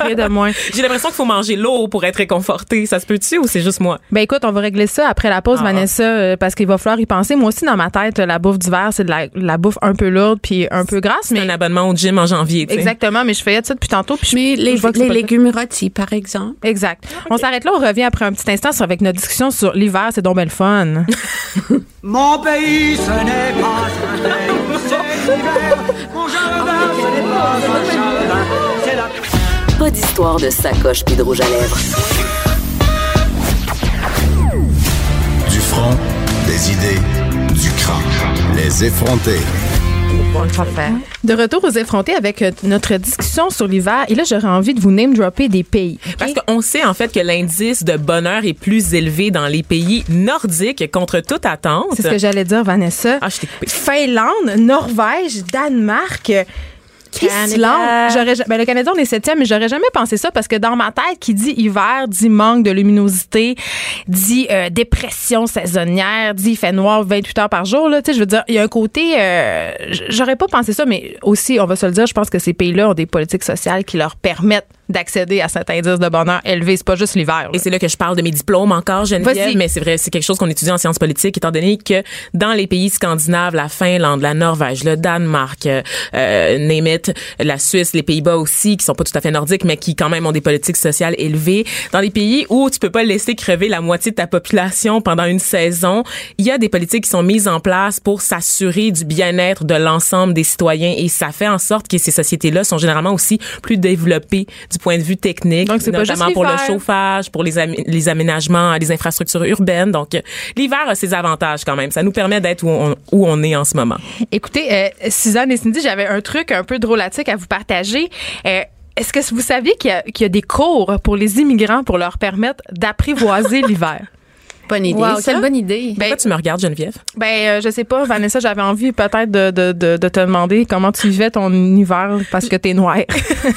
Rien de moins. J'ai l'impression qu'il faut manger l'eau pour être réconforté. Ça se peut-tu ou c'est juste moi? Ben écoute, on va régler ça après la pause, Ah. Vanessa, euh, parce qu'il va falloir y penser. Moi aussi, dans ma tête, la bouffe d'hiver, c'est de la, la bouffe un peu lourde puis un peu grasse, C'est mais un abonnement au gym en janvier, tu sais. exactement. Mais je fais ça depuis tantôt. Puis je- Mais les, je les légumes rôtis, par exemple. Exact. On s'arrête là, on revient après un petit instant sur- avec notre discussion sur l'hiver, c'est donc belle fun. *laughs* Mon pays, ce n'est pas un pays, c'est l'hiver. Mon jardin, ce n'est pas un jardin, c'est la Pas d'histoire de sacoche puis de rouge à lèvres. Du front, des idées, du crâne. Les effronter. De retour aux effrontés avec euh, notre discussion sur l'hiver. Et là, j'aurais envie de vous name dropper des pays. Parce qu'on sait en fait que l'indice de bonheur est plus élevé dans les pays nordiques contre toute attente. C'est ce que j'allais dire, Vanessa. Ah, je t'ai coupé. Finlande, Norvège, Danemark. Islande. J'aurais, ja- ben, le Canada, on est septième, mais j'aurais jamais pensé ça parce que dans ma tête, qui dit hiver, dit manque de luminosité, dit euh, dépression saisonnière, dit fait noir 28 heures par jour. Là, tu sais, je veux dire, il y a un côté, euh, j'aurais pas pensé ça, mais aussi, on va se le dire, je pense que ces pays-là ont des politiques sociales qui leur permettent d'accéder à cet indice de bonheur élevé. C'est pas juste l'hiver. Et c'est là que je parle de mes diplômes encore, Geneviève, mais c'est vrai, c'est quelque chose qu'on étudie en sciences politiques, étant donné que dans les pays scandinaves, la Finlande, la Norvège, le Danemark, euh, euh, la Suisse, les Pays-Bas aussi, qui sont pas tout à fait nordiques, mais qui quand même ont des politiques sociales élevées, dans les pays où tu peux pas laisser crever la moitié de ta population pendant une saison, il y a des politiques qui sont mises en place pour s'assurer du bien-être de l'ensemble des citoyens et ça fait en sorte que ces sociétés-là sont généralement aussi plus développées du point de vue technique, Donc, pas notamment pour le chauffage, pour les, les aménagements, les infrastructures urbaines. Donc, euh, l'hiver a ses avantages quand même. Ça nous permet d'être où on, où on est en ce moment. Écoutez, euh, Suzanne et Cindy, j'avais un truc un peu drôlatique à vous partager. Euh, Est-ce que vous saviez qu'il y, qu'il y a des cours pour les immigrants pour leur permettre d'apprivoiser *laughs* l'hiver? Bonne idée, Wow, quelle bonne idée. Pourquoi tu me regardes, Geneviève? Ben, euh, je sais pas, Vanessa, j'avais envie peut-être de, de, de, de te demander comment tu vivais ton hiver parce que t'es noire.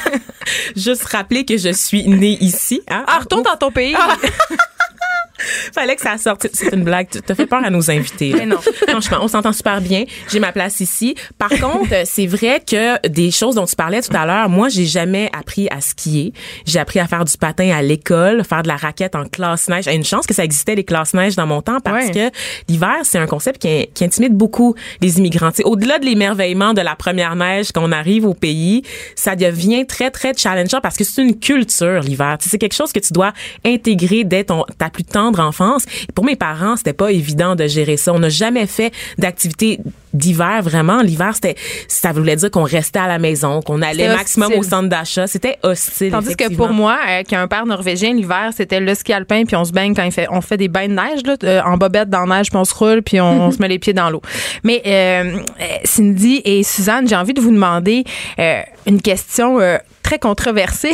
*laughs* Juste rappeler que je suis née ici. Hein? Ah, retourne dans ton pays. *laughs* Fallait que ça sorte. C'est une blague. Tu t'as fait peur à nos invités. là. Mais non. *laughs* Franchement, on s'entend super bien. J'ai ma place ici. Par *laughs* contre, euh, c'est vrai que des choses dont tu parlais tout à l'heure, moi, j'ai jamais appris à skier. J'ai appris à faire du patin à l'école, faire de la raquette en classe neige. Une chance que ça existait les classes neige dans mon temps parce Ouais. que l'hiver, c'est un concept qui, qui intimide beaucoup les immigrants. Au-delà de l'émerveillement de la première neige qu'on arrive au pays, ça devient très, très challengeant parce que c'est une culture, l'hiver. C'est quelque chose que tu dois intégrer dès ton, ta plus tendre enfance. Pour mes parents, c'était pas évident de gérer ça. On n'a jamais fait d'activité d'hiver vraiment. L'hiver, c'était, ça voulait dire qu'on restait à la maison, qu'on allait maximum au centre d'achat. C'était hostile. Tandis que pour moi, euh, qui a un père norvégien, l'hiver, c'était le ski alpin, puis on se baigne quand il fait, on fait des bains de neige, là, euh, en bobette dans la neige, puis on se roule, puis on, on *laughs* se met les pieds dans l'eau. Mais euh, Cindy et Suzanne, j'ai envie de vous demander une question très controversée.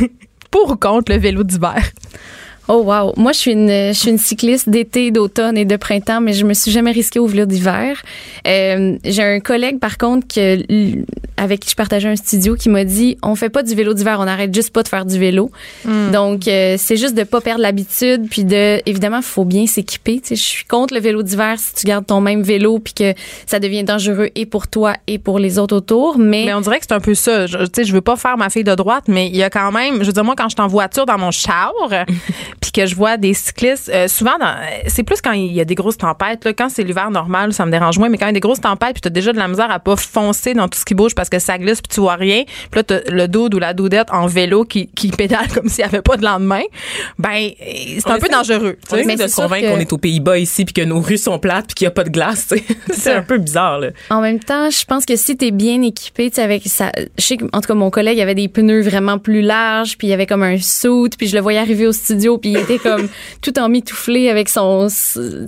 *laughs* Pour ou contre le vélo d'hiver? Oh wow, moi je suis une je suis une cycliste d'été, d'automne et de printemps, mais je me suis jamais risquée au vélo d'hiver. Euh, j'ai un collègue par contre que avec qui je partageais un studio qui m'a dit on fait pas du vélo d'hiver, on arrête juste pas de faire du vélo. Donc euh, c'est juste de pas perdre l'habitude puis de évidemment faut bien s'équiper. Tu sais, je suis contre le vélo d'hiver si tu gardes ton même vélo puis que ça devient dangereux et pour toi et pour les autres autour. Mais, Mais on dirait que c'est un peu ça. Je, tu sais, je veux pas faire ma fille de droite, mais il y a quand même, je veux dire, moi, quand je suis en voiture dans mon char, *laughs* puis que je vois des cyclistes, euh, souvent, dans- c'est plus quand il y a des grosses tempêtes. Là, quand c'est l'hiver normal, ça me dérange moins, mais quand il y a des grosses tempêtes, puis tu as déjà de la misère à pas foncer dans tout ce qui bouge parce que ça glisse, puis tu vois rien, puis là, t'as le dude ou la doudette en vélo qui, qui pédale *laughs* comme s'il n'y avait pas de lendemain, ben, c'est un peu dangereux. tu On sais. essaie Mais de c'est se sûr convaincre que- qu'on est aux Pays-Bas ici puis que nos rues sont plates puis qu'il n'y a pas de glace. tu sais. *laughs* c'est un peu bizarre. Là. En même temps, je pense que si t'es bien équipé, tu sais, avec ça, je sais que, en tout cas, mon collègue avait des pneus vraiment plus larges, puis il y avait comme un suit, puis je le voyais arriver au studio, puis il était comme *laughs* tout en mitouflé avec son, tu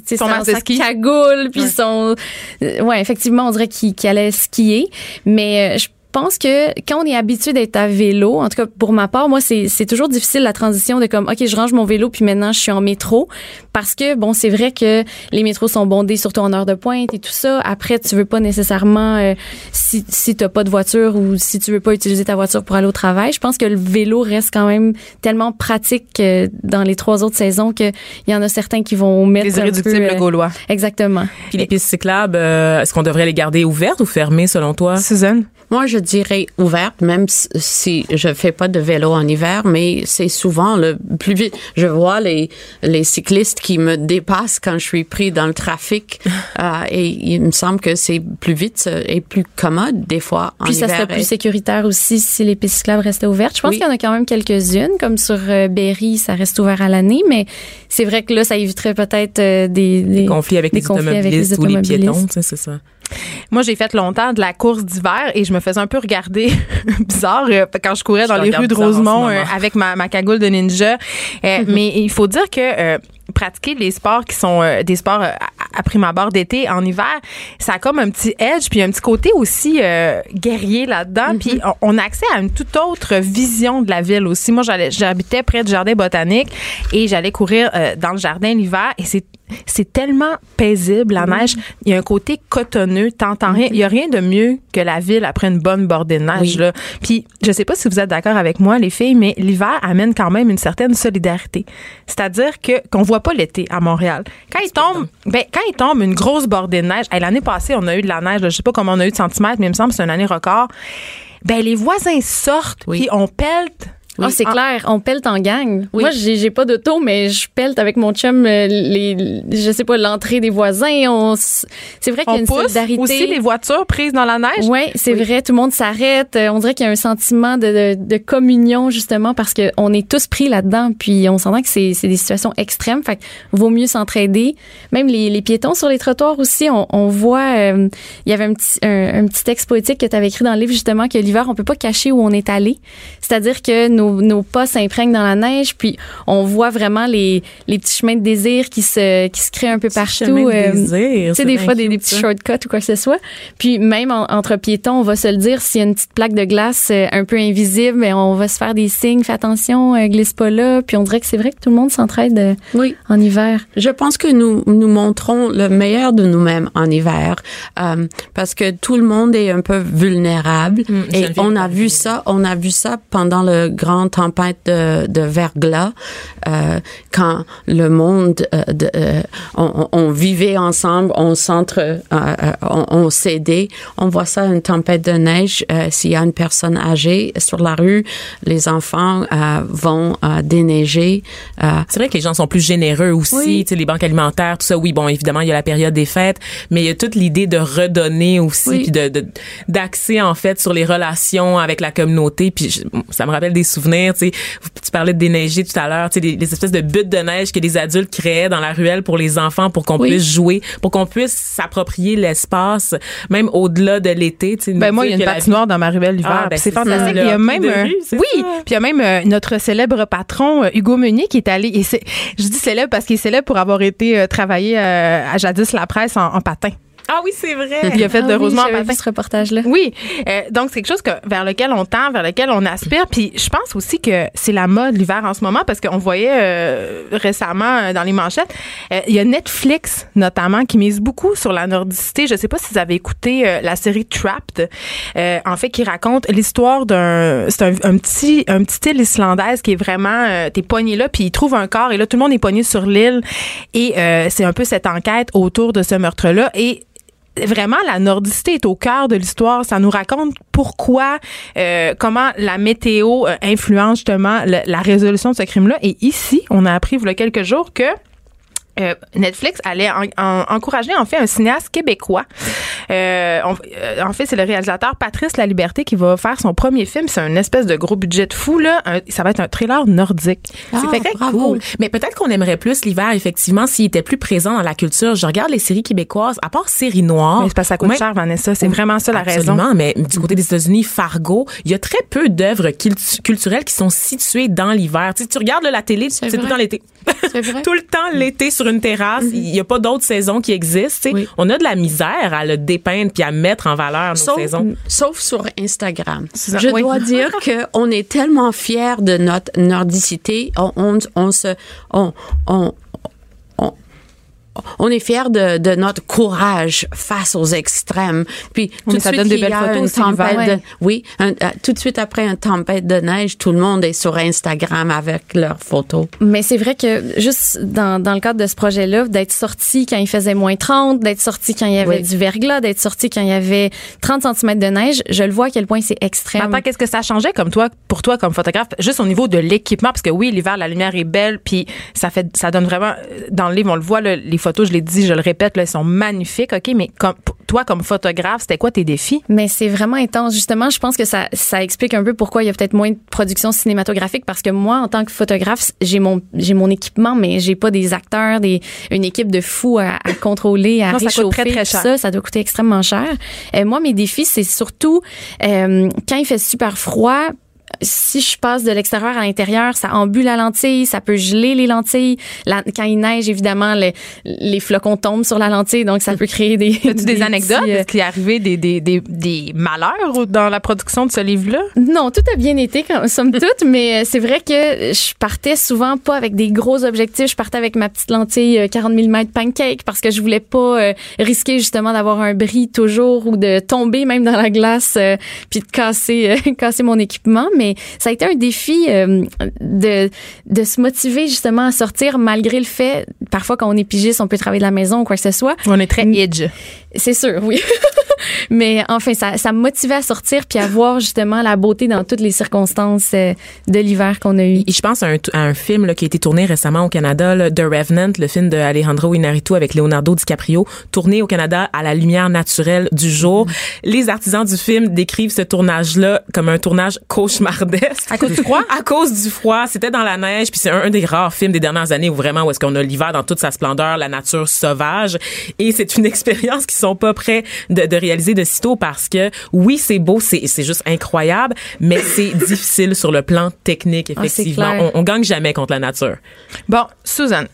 sais, Son sa ski. cagoule, puis son, euh, ouais, effectivement, on dirait qu'il qu'il allait skier, mais euh, je pense que quand on est habitué d'être à vélo, en tout cas pour ma part, moi c'est c'est toujours difficile la transition de comme ok je range mon vélo puis maintenant je suis en métro parce que bon c'est vrai que les métros sont bondés surtout en heure de pointe et tout ça. Après tu veux pas nécessairement euh, si si t'as pas de voiture ou si tu veux pas utiliser ta voiture pour aller au travail. Je pense que le vélo reste quand même tellement pratique euh, dans les trois autres saisons que il y en a certains qui vont mettre Les un peu, irréductibles euh, gaulois. Exactement. Puis les pistes cyclables, euh, est-ce qu'on devrait les garder ouvertes ou fermées selon toi? Suzanne? Moi, je dirais ouverte, même si- je fais pas de vélo en hiver, mais c'est souvent le plus vite. Je vois les, les cyclistes qui me dépassent quand je suis pris dans le trafic, *laughs* euh, et il me semble que c'est plus vite euh, et plus commode des fois en Puis ça hiver. serait plus sécuritaire aussi si les pistes cyclables restaient ouvertes. Je pense Oui. qu'il y en a quand même quelques-unes, comme sur euh, Berry, ça reste ouvert à l'année, mais c'est vrai que là, ça éviterait peut-être euh, des, des Conflits avec des les conflits avec automobilistes les ou les automobilistes. piétons, tu sais, c'est ça. Moi, j'ai fait longtemps de la course d'hiver et je me faisais un peu regarder *laughs* bizarre euh, quand je courais Je dans les rues de Rosemont euh, avec ma, ma cagoule de ninja. Euh, *laughs* Mais il faut dire que pratiquer les sports qui sont euh, des sports euh, à, à prime abord d'été en hiver, ça a comme un petit edge puis un petit côté aussi euh, guerrier là-dedans. Puis on, on a accès à une toute autre vision de la ville aussi. Moi, j'habitais près du jardin botanique et j'allais courir dans le jardin l'hiver et c'est c'est tellement paisible la neige. Il y a un côté cotonneux, t'entends rien. Il y a rien de mieux que la ville après une bonne bordée de neige. Oui. Là. Puis je sais pas si vous êtes d'accord avec moi, les filles, mais l'hiver amène quand même une certaine solidarité. C'est-à-dire que qu'on voit pas l'été à Montréal. Quand il tombe, ben quand il tombe une grosse bordée de neige. hey, L'année passée, on a eu de la neige. là, je sais pas comment on a eu de centimètres, mais il me semble que c'est une année record. Ben les voisins sortent, Oui. puis on Ah, c'est Ah. clair, on pelte en gang. Oui. Moi, j'ai j'ai pas d'auto, mais je pelte avec mon chum euh, les, je sais pas, l'entrée des voisins. On, c'est vrai qu'il y a On une pousse solidarité. aussi les voitures prises dans la neige? Oui, c'est vrai. Tout le monde s'arrête. Euh, On dirait qu'il y a un sentiment de, de, de communion, justement, parce qu'on est tous pris là-dedans. Puis on s'entend que c'est c'est des situations extrêmes. Fait que vaut mieux s'entraider. Même les, les piétons sur les trottoirs aussi, on, on voit... euh, il y avait un petit, un, un petit texte poétique que tu avais écrit dans le livre, justement, que l'hiver, on peut pas cacher où on est allé. C'est-à-dire que nos, nos pas s'imprègnent dans la neige, puis on voit vraiment les, les petits chemins de désir qui se, qui se créent un peu partout. chemins de désir, tu sais, c'est des bien fois, des, des petits shortcuts ou quoi que ce soit. Puis même en- entre piétons, on va se le dire, s'il y a une petite plaque de glace euh, un peu invisible, ben, on va se faire des signes, fais attention, euh, glisse pas là. Puis on dirait que c'est vrai que tout le monde s'entraide euh, Oui. en hiver. Je pense que nous nous montrons le meilleur de nous-mêmes en hiver euh, parce que tout le monde est un peu vulnérable Mm, et on a vu ça on a vu ça pendant le grand tempête de, de verglas euh, quand le monde euh, de, euh, on, vivait ensemble on s'entre on, on s'aidait on voit ça une tempête de neige s'il y a une personne âgée sur la rue les enfants vont déneiger C'est vrai que les gens sont plus généreux aussi, Oui. tu sais, les banques alimentaires, tout ça. Oui, bon, évidemment, il y a la période des fêtes, mais il y a toute l'idée de redonner aussi, Oui. puis de de- d'axer en fait sur les relations avec la communauté. Puis je- ça me rappelle des souvenirs, tu sais. Tu parlais de déneiger tout à l'heure, tu sais, des, des espèces de buttes de neige que les adultes créaient dans la ruelle pour les enfants, pour qu'on Oui. puisse jouer, pour qu'on puisse s'approprier l'espace, même au-delà de l'été. tu sais, Ben moi, il y a une patinoire dans ma ruelle l'hiver. Ah, ben, c'est fantastique. il y a même euh, rue, oui, ça. puis il y a même euh, notre célèbre patron euh, Hugo Meunier qui est allé. Et je dis célèbre parce qu'il est célèbre pour avoir été euh, travailler euh, à jadis la presse en, en patin. Ah oui, c'est vrai. Il a fait Ah de oui, Rosemont ce reportage-là. Oui, euh, donc c'est quelque chose que, vers lequel on tend, vers lequel on aspire. Puis je pense aussi que c'est la mode l'hiver en ce moment parce qu'on voyait euh, récemment euh, dans les manchettes, euh, il y a Netflix notamment qui mise beaucoup sur la nordicité. Je sais pas si vous avez écouté euh, la série Trapped, euh, en fait qui raconte l'histoire d'un, c'est un, un petit un petit île islandaise qui est vraiment euh, t'es pogné là puis il trouve un corps et là tout le monde est pogné sur l'île et euh, c'est un peu cette enquête autour de ce meurtre là et vraiment la nordicité est au cœur de l'histoire. Ça nous raconte pourquoi, euh, comment la météo euh, influence justement le- la résolution de ce crime-là. Et ici, on a appris il y a quelques jours que euh, Netflix allait en- en- encourager en fait un cinéaste québécois. Euh, on- euh, en fait, c'est le réalisateur Patrice La Liberté qui va faire son premier film. C'est un espèce de gros budget de fou là. Un- ça va être un thriller nordique. Ah, C'est très bravo. cool. Mais peut-être qu'on aimerait plus l'hiver, effectivement, s'il était plus présent dans la culture. Je regarde les séries québécoises, à part Série Noire. Mais c'est parce que ça coûte cher, Vanessa. C'est vraiment ça la raison. Absolument, mais du côté des États-Unis, Fargo, il y a très peu d'œuvres cultu- culturelles qui sont situées dans l'hiver. Tu, sais, tu regardes là, la télé, c'est tout temps l'été. *laughs* Tout le temps l'été sur une terrasse. Il n'y a pas d'autres saisons qui existent. Oui. On a de la misère à le dépeindre puis à mettre en valeur nos Sauf, saisons. sauf sur Instagram. Je oui. dois dire *laughs* que on est tellement fiers de notre nordicité. On, on, on se, on, on, on est fiers de, de notre courage face aux extrêmes. Puis Oui, tout de ça suite donne des belles a photos une aussi tempête de, oui, un- euh, tout de suite après une tempête de neige, tout le monde est sur Instagram avec leurs photos. Mais c'est vrai que juste dans, dans le cadre de ce projet-là, d'être sorti quand il faisait moins 30, d'être sorti quand il y avait Oui. du verglas, d'être sorti quand il y avait 30 cm de neige, je le vois à quel point c'est extrême. Attends, qu'est-ce que ça changeait comme toi, pour toi comme photographe, juste au niveau de l'équipement, parce que oui, l'hiver, la lumière est belle, puis ça fait, ça donne vraiment, dans le livre, on le voit, là, les photos, je l'ai dit, je le répète, là, elles sont magnifiques, ok, mais comme, toi comme photographe, c'était quoi tes défis? Mais c'est vraiment intense. Justement, je pense que ça, ça explique un peu pourquoi il y a peut-être moins de production cinématographique parce que moi, en tant que photographe, j'ai mon, j'ai mon équipement, mais j'ai pas des acteurs, des, une équipe de fous à, à contrôler, à Non, ça coûte réchauffer. très, très cher. Ça, ça doit coûter extrêmement cher. Euh, moi, mes défis, c'est surtout euh, quand il fait super froid. Si je passe de l'extérieur à l'intérieur, ça embue la lentille, ça peut geler les lentilles. La- quand il neige, évidemment, les, les flocons tombent sur la lentille, donc ça peut créer des. *laughs* As-tu des, anecdotes? petits, euh, Est-ce qu'il est arrivé des, des, des, des malheurs dans la production de ce livre-là? Non, tout a bien été, comme- somme toute, mais euh, c'est vrai que je partais souvent pas avec des gros objectifs. Je partais avec ma petite lentille euh, 40 mm pancake parce que je voulais pas euh, risquer justement d'avoir un bris toujours ou de tomber même dans la glace euh, puis de casser, euh, *laughs* casser mon équipement. Mais ça a été un défi euh, de, de se motiver justement à sortir malgré le fait, parfois quand on est pigiste, on peut travailler de la maison ou quoi que ce soit. On est très edge. C'est sûr, oui. *laughs* Mais enfin, ça, ça me motivait à sortir puis à voir justement la beauté dans toutes les circonstances euh, de l'hiver qu'on a eu. Et je pense à un, à un film là, qui a été tourné récemment au Canada, là, The Revenant, le film de Alejandro Inarritu avec Leonardo DiCaprio, tourné au Canada à la lumière naturelle du jour. Les artisans du film décrivent ce tournage-là comme un tournage cauchemardesque. À cause du froid? *laughs* À cause du froid. C'était dans la neige, puis c'est un, un des rares films des dernières années où vraiment où est-ce qu'on a l'hiver dans toute sa splendeur, la nature sauvage. Et c'est une *laughs* expérience qu'ils sont pas prêts de, de réaliser réalisé de sitôt parce que oui, c'est beau, c'est juste incroyable, mais c'est *laughs* difficile sur le plan technique Ah, effectivement. on, on gagne jamais contre la nature. Bon, Suzanne.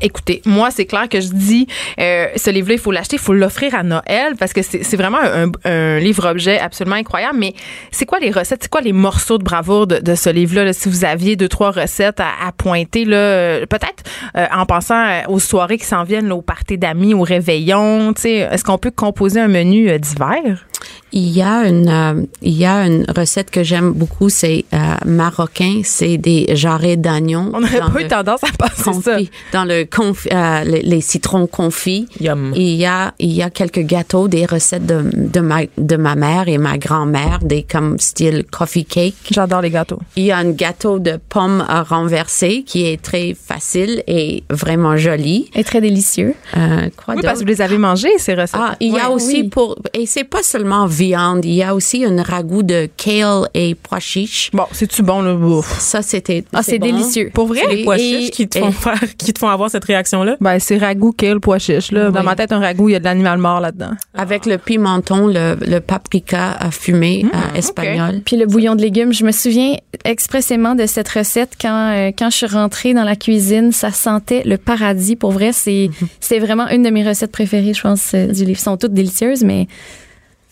Écoutez, moi, c'est clair que je dis, euh, ce livre-là, il faut l'acheter, il faut l'offrir à Noël parce que c'est vraiment un, un livre-objet absolument incroyable. Mais c'est quoi les recettes, c'est quoi les morceaux de bravoure de, de ce livre-là? là? si vous aviez deux, trois recettes à, à pointer, là, euh, peut-être euh, en pensant euh, aux soirées qui s'en viennent, là, au party d'amis, au réveillon, tu sais, est-ce qu'on peut composer un menu euh, d'hiver? Il y a une, euh, il y a une recette que j'aime beaucoup, c'est euh, marocain, c'est des jarrets d'oignons. On n'aurait dans pas eu tendance à passer ça. confit, dans le confi, euh, les, les citrons confits. Yum. Il y a, il y a quelques gâteaux, des recettes de, de ma, de ma mère et ma grand-mère, des comme style coffee cake. J'adore les gâteaux. Il y a un gâteau de pommes euh, renversées qui est très facile et vraiment joli. Et très délicieux. Euh, quoi Oui, parce que vous les avez mangés, ces recettes. Ah, il y a Ouais, aussi oui. pour et c'est pas seulement viande, il y a aussi un ragoût de kale et pois chiches. Bon, c'est-tu bon, là? Ouf. Ça c'était Ah, c'est bon. délicieux. Pour vrai? Les pois Et- chiches qui te et- font faire, qui te font avoir cette réaction-là? Ben, c'est ragoût, kale, pois chiche, là. Dans Oui. ma tête, un ragoût, il y a de l'animal mort là-dedans. Avec le pimenton, le, le paprika à fumé euh, espagnol. Puis le bouillon de légumes, je me souviens expressément de cette recette quand euh, quand je suis rentrée dans la cuisine, ça sentait le paradis. Pour vrai, c'est c'est vraiment une de mes recettes préférées, je pense, euh, du livre. Elles sont toutes délicieuses, mais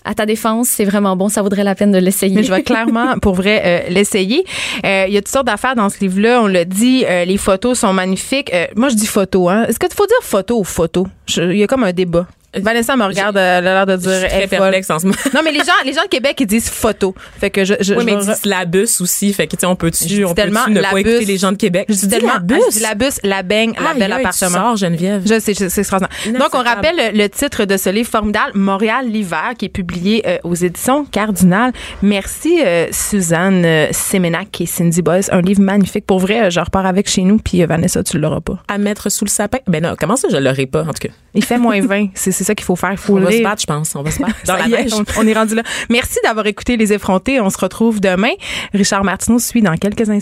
à ta défense, c'est vraiment bon. Ça vaudrait la peine de l'essayer. Mais je vais *laughs* clairement, pour vrai, euh, l'essayer. Euh, Il y a toutes sortes d'affaires dans ce livre-là. On l'a dit, euh, les photos sont magnifiques. Moi, je dis photo. Hein. Est-ce qu'il faut dire photo ou photo? Il y a comme un débat. Vanessa me regarde, elle a l'air de Je dire. suis elle très perplexe en ce moment. Non, mais les gens, les gens de Québec, ils disent photo. Fait que je, je, Oui, mais je ils disent la bus aussi. Fait que, tu sais, on Je peut-tu, on peut ne pas bus. écouter les gens de Québec? je dis tellement la bus. je dis la bus, la beigne, la belle aïe, tu appartement. sors, Geneviève. Je sais, je- c'est extraordinaire. Donc, on rappelle le, titre de ce livre formidable, Montréal l'hiver, qui est publié euh, aux éditions Cardinal. Merci, euh, Suzanne euh, Semenac et Cindy Boyce. Un livre magnifique. Pour vrai, je repars avec chez nous, puis Vanessa, tu l'auras pas. À mettre sous le sapin. Ben non, comment ça, je l'aurais pas, en tout cas? Il fait moins *laughs* 20. C'est c'est ça qu'il faut faire. Faut On va se battre, je pense. On va se *laughs* battre. Dans la est, neige. on, on est rendu là. Merci d'avoir écouté Les Effrontés. On se retrouve demain. Richard Martineau suit dans quelques instants.